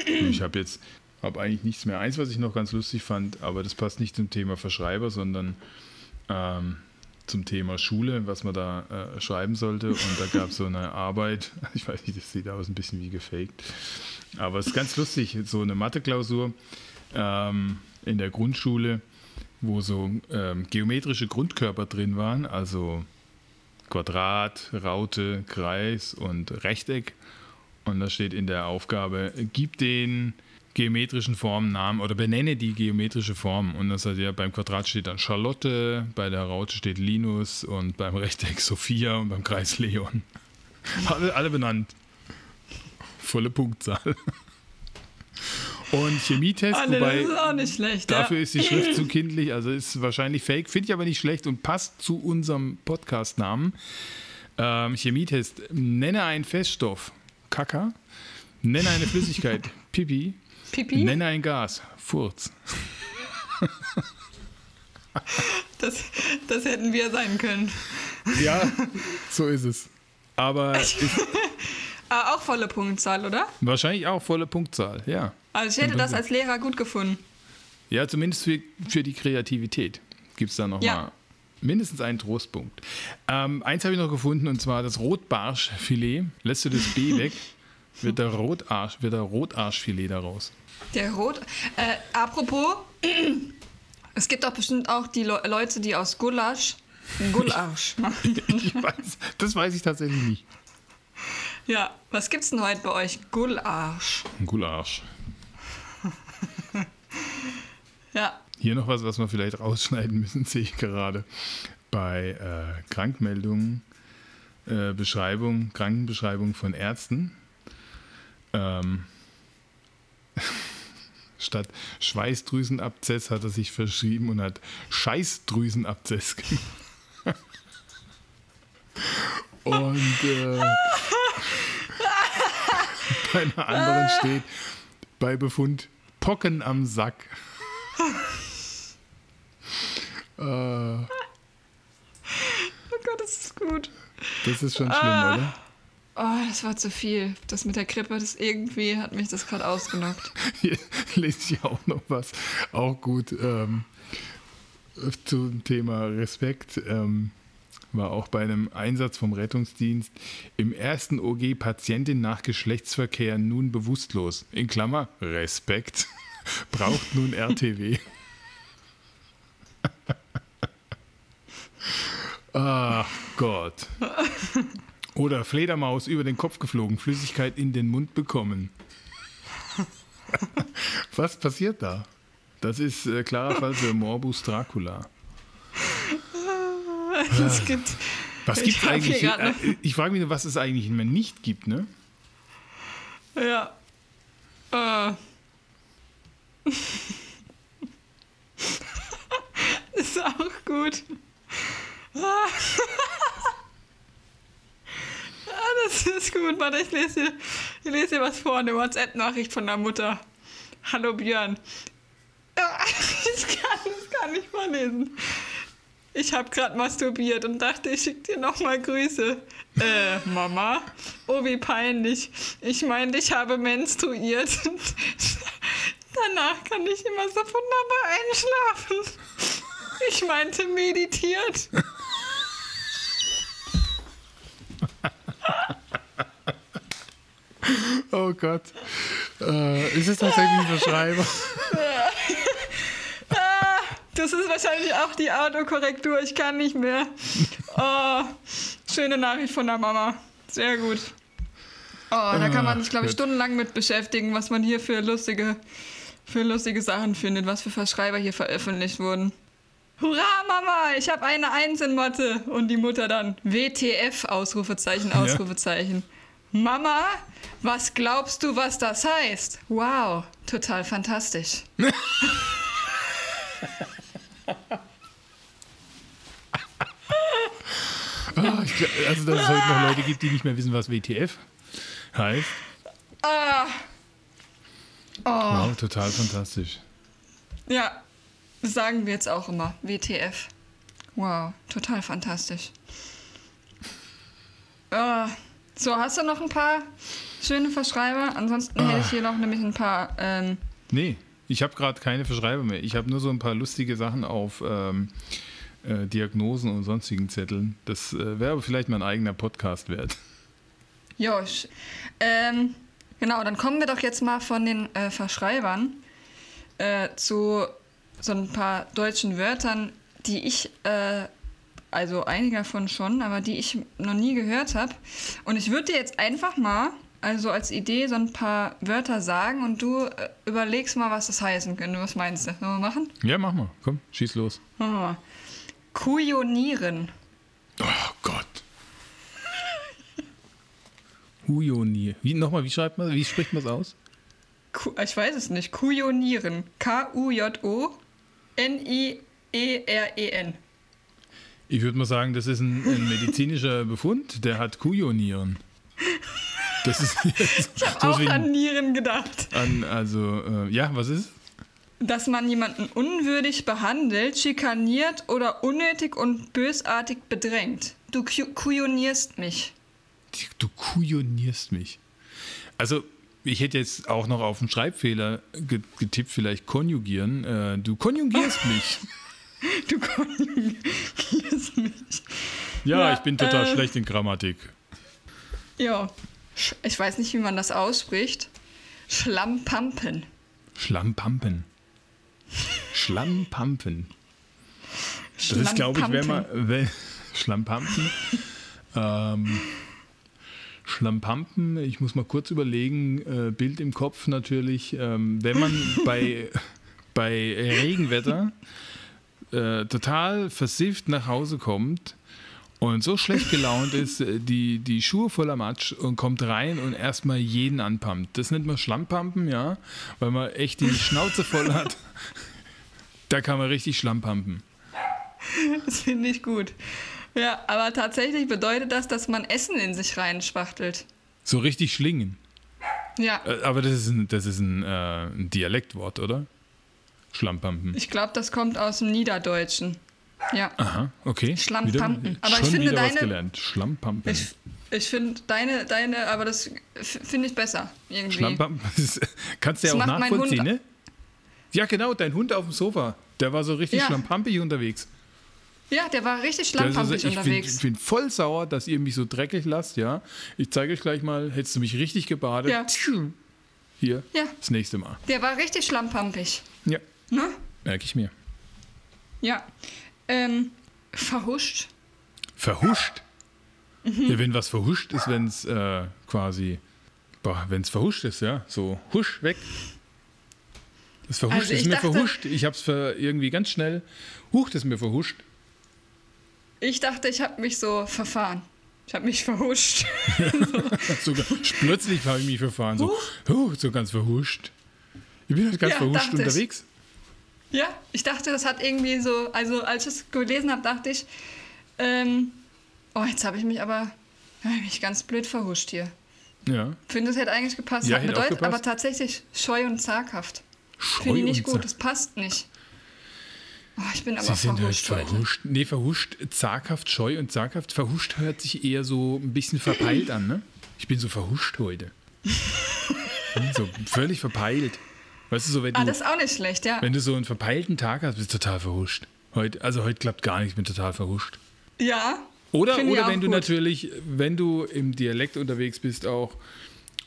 Ich habe jetzt habe eigentlich nichts mehr. Eins, was ich noch ganz lustig fand, aber das passt nicht zum Thema Verschreiber, sondern ähm, zum Thema Schule, was man da äh, schreiben sollte. Und da gab es so eine Arbeit, [laughs] ich weiß nicht, das sieht aus ein bisschen wie gefaked, aber es ist ganz lustig, so eine Mathe-Klausur ähm, in der Grundschule, wo so ähm, geometrische Grundkörper drin waren, also Quadrat, Raute, Kreis und Rechteck. Und da steht in der Aufgabe, gib den geometrischen Formen Namen oder benenne die geometrische Form. Und das heißt ja, beim Quadrat steht dann Charlotte, bei der Raute steht Linus und beim Rechteck [laughs] Sophia und beim Kreis Leon. [laughs] Alle, alle benannt. Volle Punktzahl. Und Chemietest, Ah, nee, wobei das ist auch nicht schlecht. Dafür ja. ist die Schrift zu [laughs] kindlich, also ist wahrscheinlich fake, finde ich aber nicht schlecht und passt zu unserem Podcast-Namen. Ähm, Chemietest. Nenne einen Feststoff. Kaka. Nenne eine Flüssigkeit. [laughs] Pipi. Pipi? Nenne ein Gas. Furz. Das, das hätten wir sein können. Ja, so ist es. Aber [laughs] ist Ah, auch volle Punktzahl, oder? wahrscheinlich auch volle Punktzahl, ja. Also ich hätte das als Lehrer gut gefunden. Ja, zumindest für, für die Kreativität gibt es da nochmal Ja. mindestens einen Trostpunkt. Ähm, eins habe ich noch gefunden und zwar das Rotbarschfilet. Lässt du das B [laughs] weg, wird der, Rotarsch, wird der Rotarschfilet daraus. Der Rot. Äh, apropos, [clears throat] es gibt doch bestimmt auch die Le Leute, die aus Gulasch Gulasch. [laughs] Ich weiß, das weiß ich tatsächlich nicht. Ja, was gibt's denn heute bei euch? Gulasch. Gulasch. Ja, Hier noch was, was wir vielleicht rausschneiden müssen, [laughs] sehe ich gerade. Bei äh, Krankmeldungen, äh, Beschreibung, Krankenbeschreibung von Ärzten. Ähm, [laughs] statt Schweißdrüsenabzess hat er sich verschrieben und hat Scheißdrüsenabzess. Und äh, [laughs] bei einer anderen steht bei Befund Pocken am Sack. [laughs] Äh, oh Gott, das ist gut. das ist schon schlimm, oder? Oh, das war zu viel. Das mit der Krippe, das irgendwie hat mich das gerade ausgenockt. [laughs] Hier lese ich auch noch was. Auch gut ähm, zum Thema Respekt. Ähm, war auch bei einem Einsatz vom Rettungsdienst im ersten OG Patientin nach Geschlechtsverkehr nun bewusstlos. In Klammer Respekt. [laughs] Braucht nun RTW. Ach Gott. Oder Fledermaus über den Kopf geflogen, Flüssigkeit in den Mund bekommen. Was passiert da? Das ist äh, klarer Fall für Morbus Dracula. Es gibt. Was gibt eigentlich? Äh, ich frage mich, nur, was es eigentlich immer nicht gibt, ne? Ja. Äh. [laughs] ist auch gut. [laughs] Das ist gut. Warte, ich lese dir, ich lese was vor. Eine WhatsApp-Nachricht von der Mutter. Hallo Björn. [laughs] Ich kann es gar nicht vorlesen. Ich habe gerade masturbiert und dachte, ich schicke dir nochmal Grüße. Äh, Mama? Oh, wie peinlich. Ich meinte, ich habe menstruiert. Danach kann ich immer so wunderbar einschlafen. Ich meinte meditiert. Oh Gott. Äh, ist es tatsächlich ein Verschreiber? [laughs] Das ist wahrscheinlich auch die Autokorrektur. Ich kann nicht mehr. Oh, schöne Nachricht von der Mama. Sehr gut. Oh, da kann man sich, glaube ich, stundenlang mit beschäftigen, was man hier für lustige, für lustige Sachen findet, was für Verschreiber hier veröffentlicht wurden. Hurra, Mama, ich habe eine Eins in Mathe. Und die Mutter dann, WTF, Ausrufezeichen, [laughs] Ausrufezeichen. Ja. Mama, was glaubst du, was das heißt? Wow, total fantastisch. [laughs] oh, glaub, also, dass es heute noch Leute gibt, die nicht mehr wissen, was WTF heißt. Ah. Oh. Wow, total fantastisch. Ja, sagen wir jetzt auch immer. WTF. Wow, total fantastisch. Oh. So, hast du noch ein paar schöne Verschreiber? Ansonsten oh. hätte ich hier noch nämlich ein paar. Ähm, nee, ich habe gerade keine Verschreiber mehr. Ich habe nur so ein paar lustige Sachen auf ähm, äh, Diagnosen und sonstigen Zetteln. Das äh, wäre aber vielleicht mein eigener Podcast wert. Josh. Ähm, genau, dann kommen wir doch jetzt mal von den äh, Verschreibern äh, zu so ein paar deutschen Wörtern, die ich, äh, also einige davon schon, aber die ich noch nie gehört habe. Und ich würde dir jetzt einfach mal also als Idee so ein paar Wörter sagen und du äh, überlegst mal, was das heißen könnte. Was meinst du? Sollen wir machen? Ja, mach mal. Komm, schieß los. Machen wir mal. Kujonieren. Oh Gott. Kujonieren. Wie, nochmal, wie schreibt man, wie spricht man es aus? Ku, ich weiß es nicht. Kujonieren. K-U-J-O-N-I-E-R-E-N. Ich würde mal sagen, das ist ein, ein medizinischer [laughs] Befund, der hat Kujonieren. Das ist [laughs] ich habe [laughs] auch an Nieren gedacht. An, also, äh, ja, was ist? Dass man jemanden unwürdig behandelt, schikaniert oder unnötig und bösartig bedrängt. Du kujonierst mich. Du kujonierst mich. Also, ich hätte jetzt auch noch auf einen Schreibfehler getippt, vielleicht konjugieren. Äh, du konjugierst [laughs] mich. Du konjugierst mich. Ja, ja ich bin total äh, schlecht in Grammatik. Ja, ich weiß nicht, wie man das ausspricht. Schlammpampen. Schlammpampen. Schlammpampen. Das ist, glaube ich, wenn man. Wenn, [laughs] Schlammpampen. ähm, Schlammpampen, ich muss mal kurz überlegen, äh, Bild im Kopf natürlich. Ähm, wenn man [laughs] bei, bei Regenwetter äh, total versifft nach Hause kommt und so schlecht gelaunt ist, äh, die, die Schuhe voller Matsch und kommt rein und erstmal jeden anpumpt. Das nennt man Schlammpampen, ja, weil man echt die Schnauze voll hat. [laughs] Da kann man richtig Schlammpampen. Das finde ich gut. Ja, aber tatsächlich bedeutet das, dass man Essen in sich reinspachtelt. So richtig schlingen. Ja. Äh, aber das ist ein, das ist ein, äh, ein Dialektwort, oder? Schlammpampen. Ich glaube, das kommt aus dem Niederdeutschen. Ja. Aha, okay. Schlammpampen. Aber Schon ich finde wieder deine. Was gelernt. Schlammpampen. Ich, ich finde deine, deine, aber das finde ich besser. Irgendwie. Schlammpampen. [laughs] Kannst du ja auch nachvollziehen, ne? Ja, genau, dein Hund auf dem Sofa. Der war so richtig ja. schlampampig unterwegs. Ja, der war richtig schlampampig also, unterwegs. Ich bin voll sauer, dass ihr mich so dreckig lasst, ja. Ich zeige euch gleich mal, hättest du mich richtig gebadet. Ja. Hier, ja. das nächste Mal. Der war richtig schlampampig. Ja. Ne? Merke ich mir. Ja. Ähm, verhuscht. Verhuscht? Mhm. Ja, wenn was verhuscht ist, wenn es äh, quasi, wenn es verhuscht ist, ja, so husch, weg. Das verhuscht also ist mir dachte, verhuscht. Ich habe es irgendwie ganz schnell, huch, das ist mir verhuscht. Ich dachte, ich habe mich so verfahren. Ich habe mich verhuscht. [laughs] so, plötzlich habe ich mich verfahren. So, huh, so ganz verhuscht. Ich bin halt ganz ja, verhuscht unterwegs. Ich. Ja, ich dachte, das hat irgendwie so, also als ich es gelesen habe, dachte ich, ähm, oh, jetzt habe ich mich aber hab mich ganz blöd verhuscht hier. Ja. Finde, es hätte eigentlich gepasst. Ja, hat bedeutet gepasst. aber tatsächlich scheu und zaghaft. Finde ich nicht gut, das passt nicht. Oh, ich bin aber Sie sind halt verhuscht. Halt verhuscht. Nee, verhuscht, zaghaft, scheu und zaghaft. Verhuscht hört sich eher so ein bisschen verpeilt an, ne? Ich bin so verhuscht heute. so völlig verpeilt. Weißt du, so, wenn ah, du, das ist auch nicht schlecht, ja. Wenn du so einen verpeilten Tag hast, bist du total verhuscht. Heute, also heute klappt gar nichts, ich bin total verhuscht. Ja. Oder, oder wenn du gut. natürlich, wenn du im Dialekt unterwegs bist, auch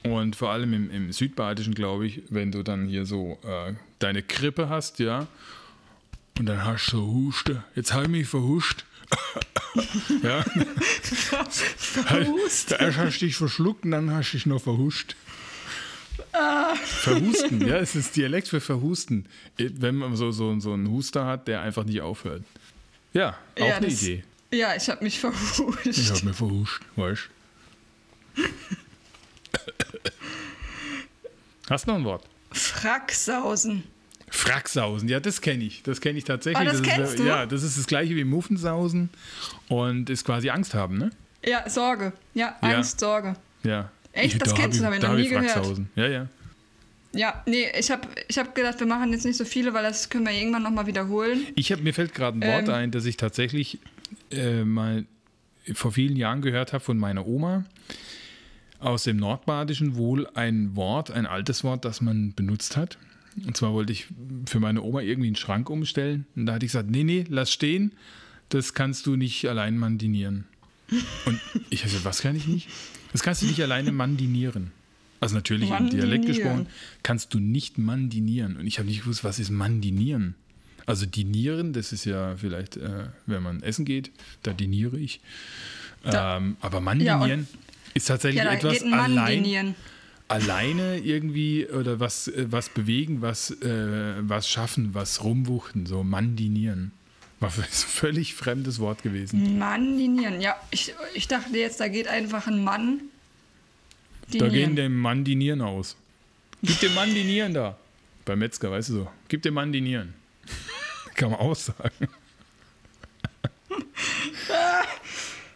Und vor allem im, im Südbadischen, glaube ich, wenn du dann hier so äh, deine Krippe hast, ja, und dann hast du so Huste. Jetzt habe ich mich verhuscht. [laughs] ja. Verhust. Erst hast du dich verschluckt und dann hast du dich noch verhuscht. Verhusten, ja, es ist [laughs] Dialekt für Verhusten. Wenn man so, so, so einen Huster hat, der einfach nicht aufhört. Ja, auch Ja, eine das- Idee. Ja, ich habe mich verhuscht. Ich habe mir verhuscht, weißt [laughs] Hast du noch ein Wort? Fracksausen. Fracksausen, ja, das kenne ich. Das kenne ich tatsächlich. Oh, das ist, kennst äh, du? Ja, das ist das gleiche wie Muffensausen und ist quasi Angst haben, ne? Ja, Sorge. Ja, Ja. Angst, Sorge. Ja. Echt? Das da kennst du, hab hab ich noch nie gehört. Ja, ja. Ja, nee, ich habe ich hab gedacht, wir machen jetzt nicht so viele, weil das können wir irgendwann nochmal wiederholen. Ich hab, mir fällt gerade ein Wort Ähm. ein, das ich tatsächlich äh, mal vor vielen Jahren gehört habe von meiner Oma. Aus dem Nordbadischen wohl ein Wort, ein altes Wort, das man benutzt hat. Und zwar wollte ich für meine Oma irgendwie einen Schrank umstellen. Und da hatte ich gesagt, nee, nee, lass stehen. Das kannst du nicht allein mandinieren. Und ich habe gesagt, was kann ich nicht? Das kannst du nicht alleine mandinieren. Also natürlich im Dialekt Mandinieren. gesprochen, kannst du nicht mandinieren. Und ich habe nicht gewusst, was ist mandinieren? Also dinieren, das ist ja vielleicht, äh, wenn man essen geht, da diniere ich. Ähm, aber mandinieren ist tatsächlich Ja, da etwas allein. Alleine irgendwie oder was, äh, was bewegen, was, äh, was schaffen, was rumwuchten, so mandinieren. War [laughs] ein völlig fremdes Wort gewesen. Mann dinieren. Ja, ich, ich dachte jetzt, da geht einfach ein Mann Da gehen dem Mann dinieren aus. Gib dem Mann dinieren da. Beim Metzger, weißt du so. Gib dem Mann dinieren. [laughs] Kann man auch sagen. [laughs]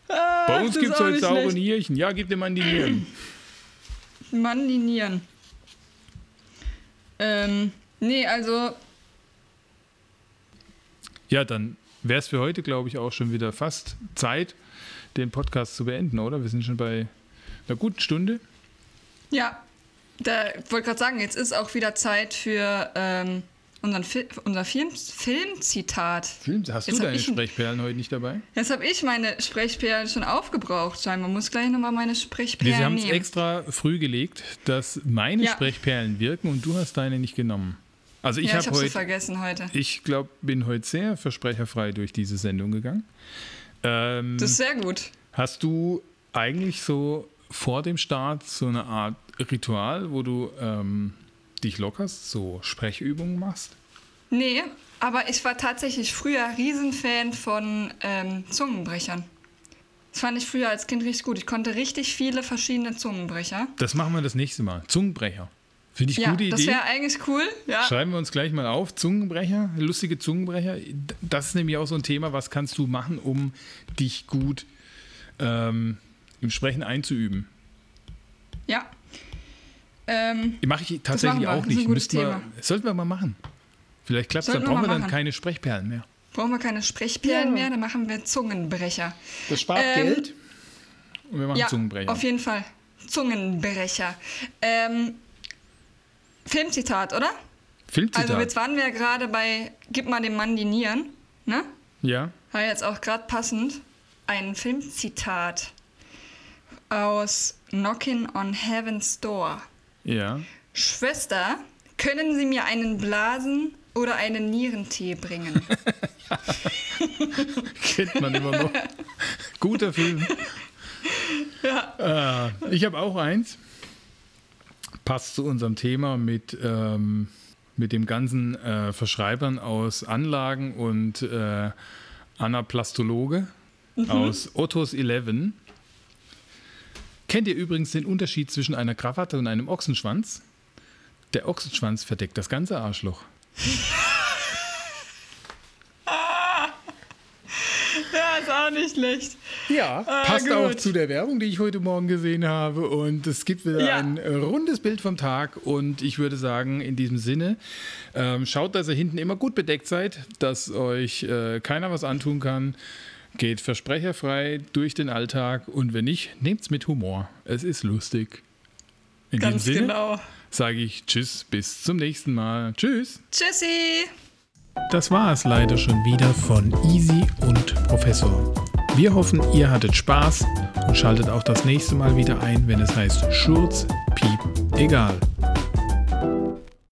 Bei uns gibt es heute saure. Nierchen. Ja, gib dem Mann dinieren. Mann dinieren. Ähm, nee, also, Ja, dann wäre es für heute, glaube ich, auch schon wieder fast Zeit, den Podcast zu beenden, oder? Wir sind schon bei einer guten Stunde. ja, da wollte gerade sagen, jetzt ist auch wieder Zeit für ähm, unseren Fi unser Film Filmzitat. Film, hast Jetzt du deine ich Sprechperlen heute nicht dabei? Jetzt habe ich meine Sprechperlen schon aufgebraucht, scheinbar. Muss gleich nochmal meine Nee, Sprechperlen sie haben es extra früh gelegt, dass meine Ja. Sprechperlen wirken und du hast deine nicht genommen. Also ich ja, ich habe heute, vergessen heute. ich glaube, bin heute sehr versprecherfrei durch diese Sendung gegangen. Ähm, Das ist sehr gut. hast du eigentlich so vor dem Start so eine Art Ritual, wo du ähm, dich lockerst, so Sprechübungen machst? Nee, aber ich war tatsächlich früher Riesenfan von ähm, Zungenbrechern. Das fand ich früher als Kind richtig gut. Ich konnte richtig viele verschiedene Zungenbrecher. Das machen wir das nächste Mal. Zungenbrecher. Finde ich Ja, gute das Idee. wäre eigentlich cool. Ja. Schreiben wir uns gleich mal auf. Zungenbrecher, lustige Zungenbrecher. Das ist nämlich auch so ein Thema, was kannst du machen, um dich gut ähm, im Sprechen einzuüben. ja. Ähm, Mache ich tatsächlich auch nicht. wir, Thema. sollten wir mal machen. Vielleicht klappt es, dann brauchen wir mal dann machen. keine Sprechperlen mehr. brauchen wir keine Sprechperlen Ja. mehr, dann machen wir Zungenbrecher. Das spart Ähm, Geld. Und wir machen Ja, Zungenbrecher. auf jeden Fall. Zungenbrecher. Ähm, Filmzitat, oder? Filmzitat. Also jetzt waren wir gerade bei Gib mal dem Mann die Nieren. Ne? ja. War jetzt auch gerade passend. Ein Filmzitat aus Knockin' on Heaven's Door. Ja. Schwester, können Sie mir einen Blasen oder einen Nierentee bringen? [laughs] Kennt man immer noch. Guter Film. Äh, ich habe auch eins. Passt zu unserem Thema mit, ähm, mit dem ganzen äh, Verschreibern aus Anlagen und äh, Anaplastologe aus Ottos 11. Kennt ihr übrigens den Unterschied zwischen einer Krawatte und einem Ochsenschwanz? Der Ochsenschwanz verdeckt das ganze Arschloch. [laughs] ja, ist auch nicht schlecht. Ja, passt gut. auch zu der Werbung, die ich heute Morgen gesehen habe. Und es gibt wieder Ja. ein äh, rundes Bild vom Tag. Und ich würde sagen, in diesem Sinne, ähm, schaut, dass ihr hinten immer gut bedeckt seid, dass euch äh, keiner was antun kann. Geht versprecherfrei durch den Alltag. Und wenn nicht, nehmt's mit Humor. Es ist lustig. In Ganz diesem Sinne genau. sage ich Tschüss, bis zum nächsten Mal. Tschüss. Tschüssi! Das war es leider schon wieder von Easy und Professor. Wir hoffen, ihr hattet Spaß und schaltet auch das nächste Mal wieder ein, wenn es heißt Schurz, Piep egal.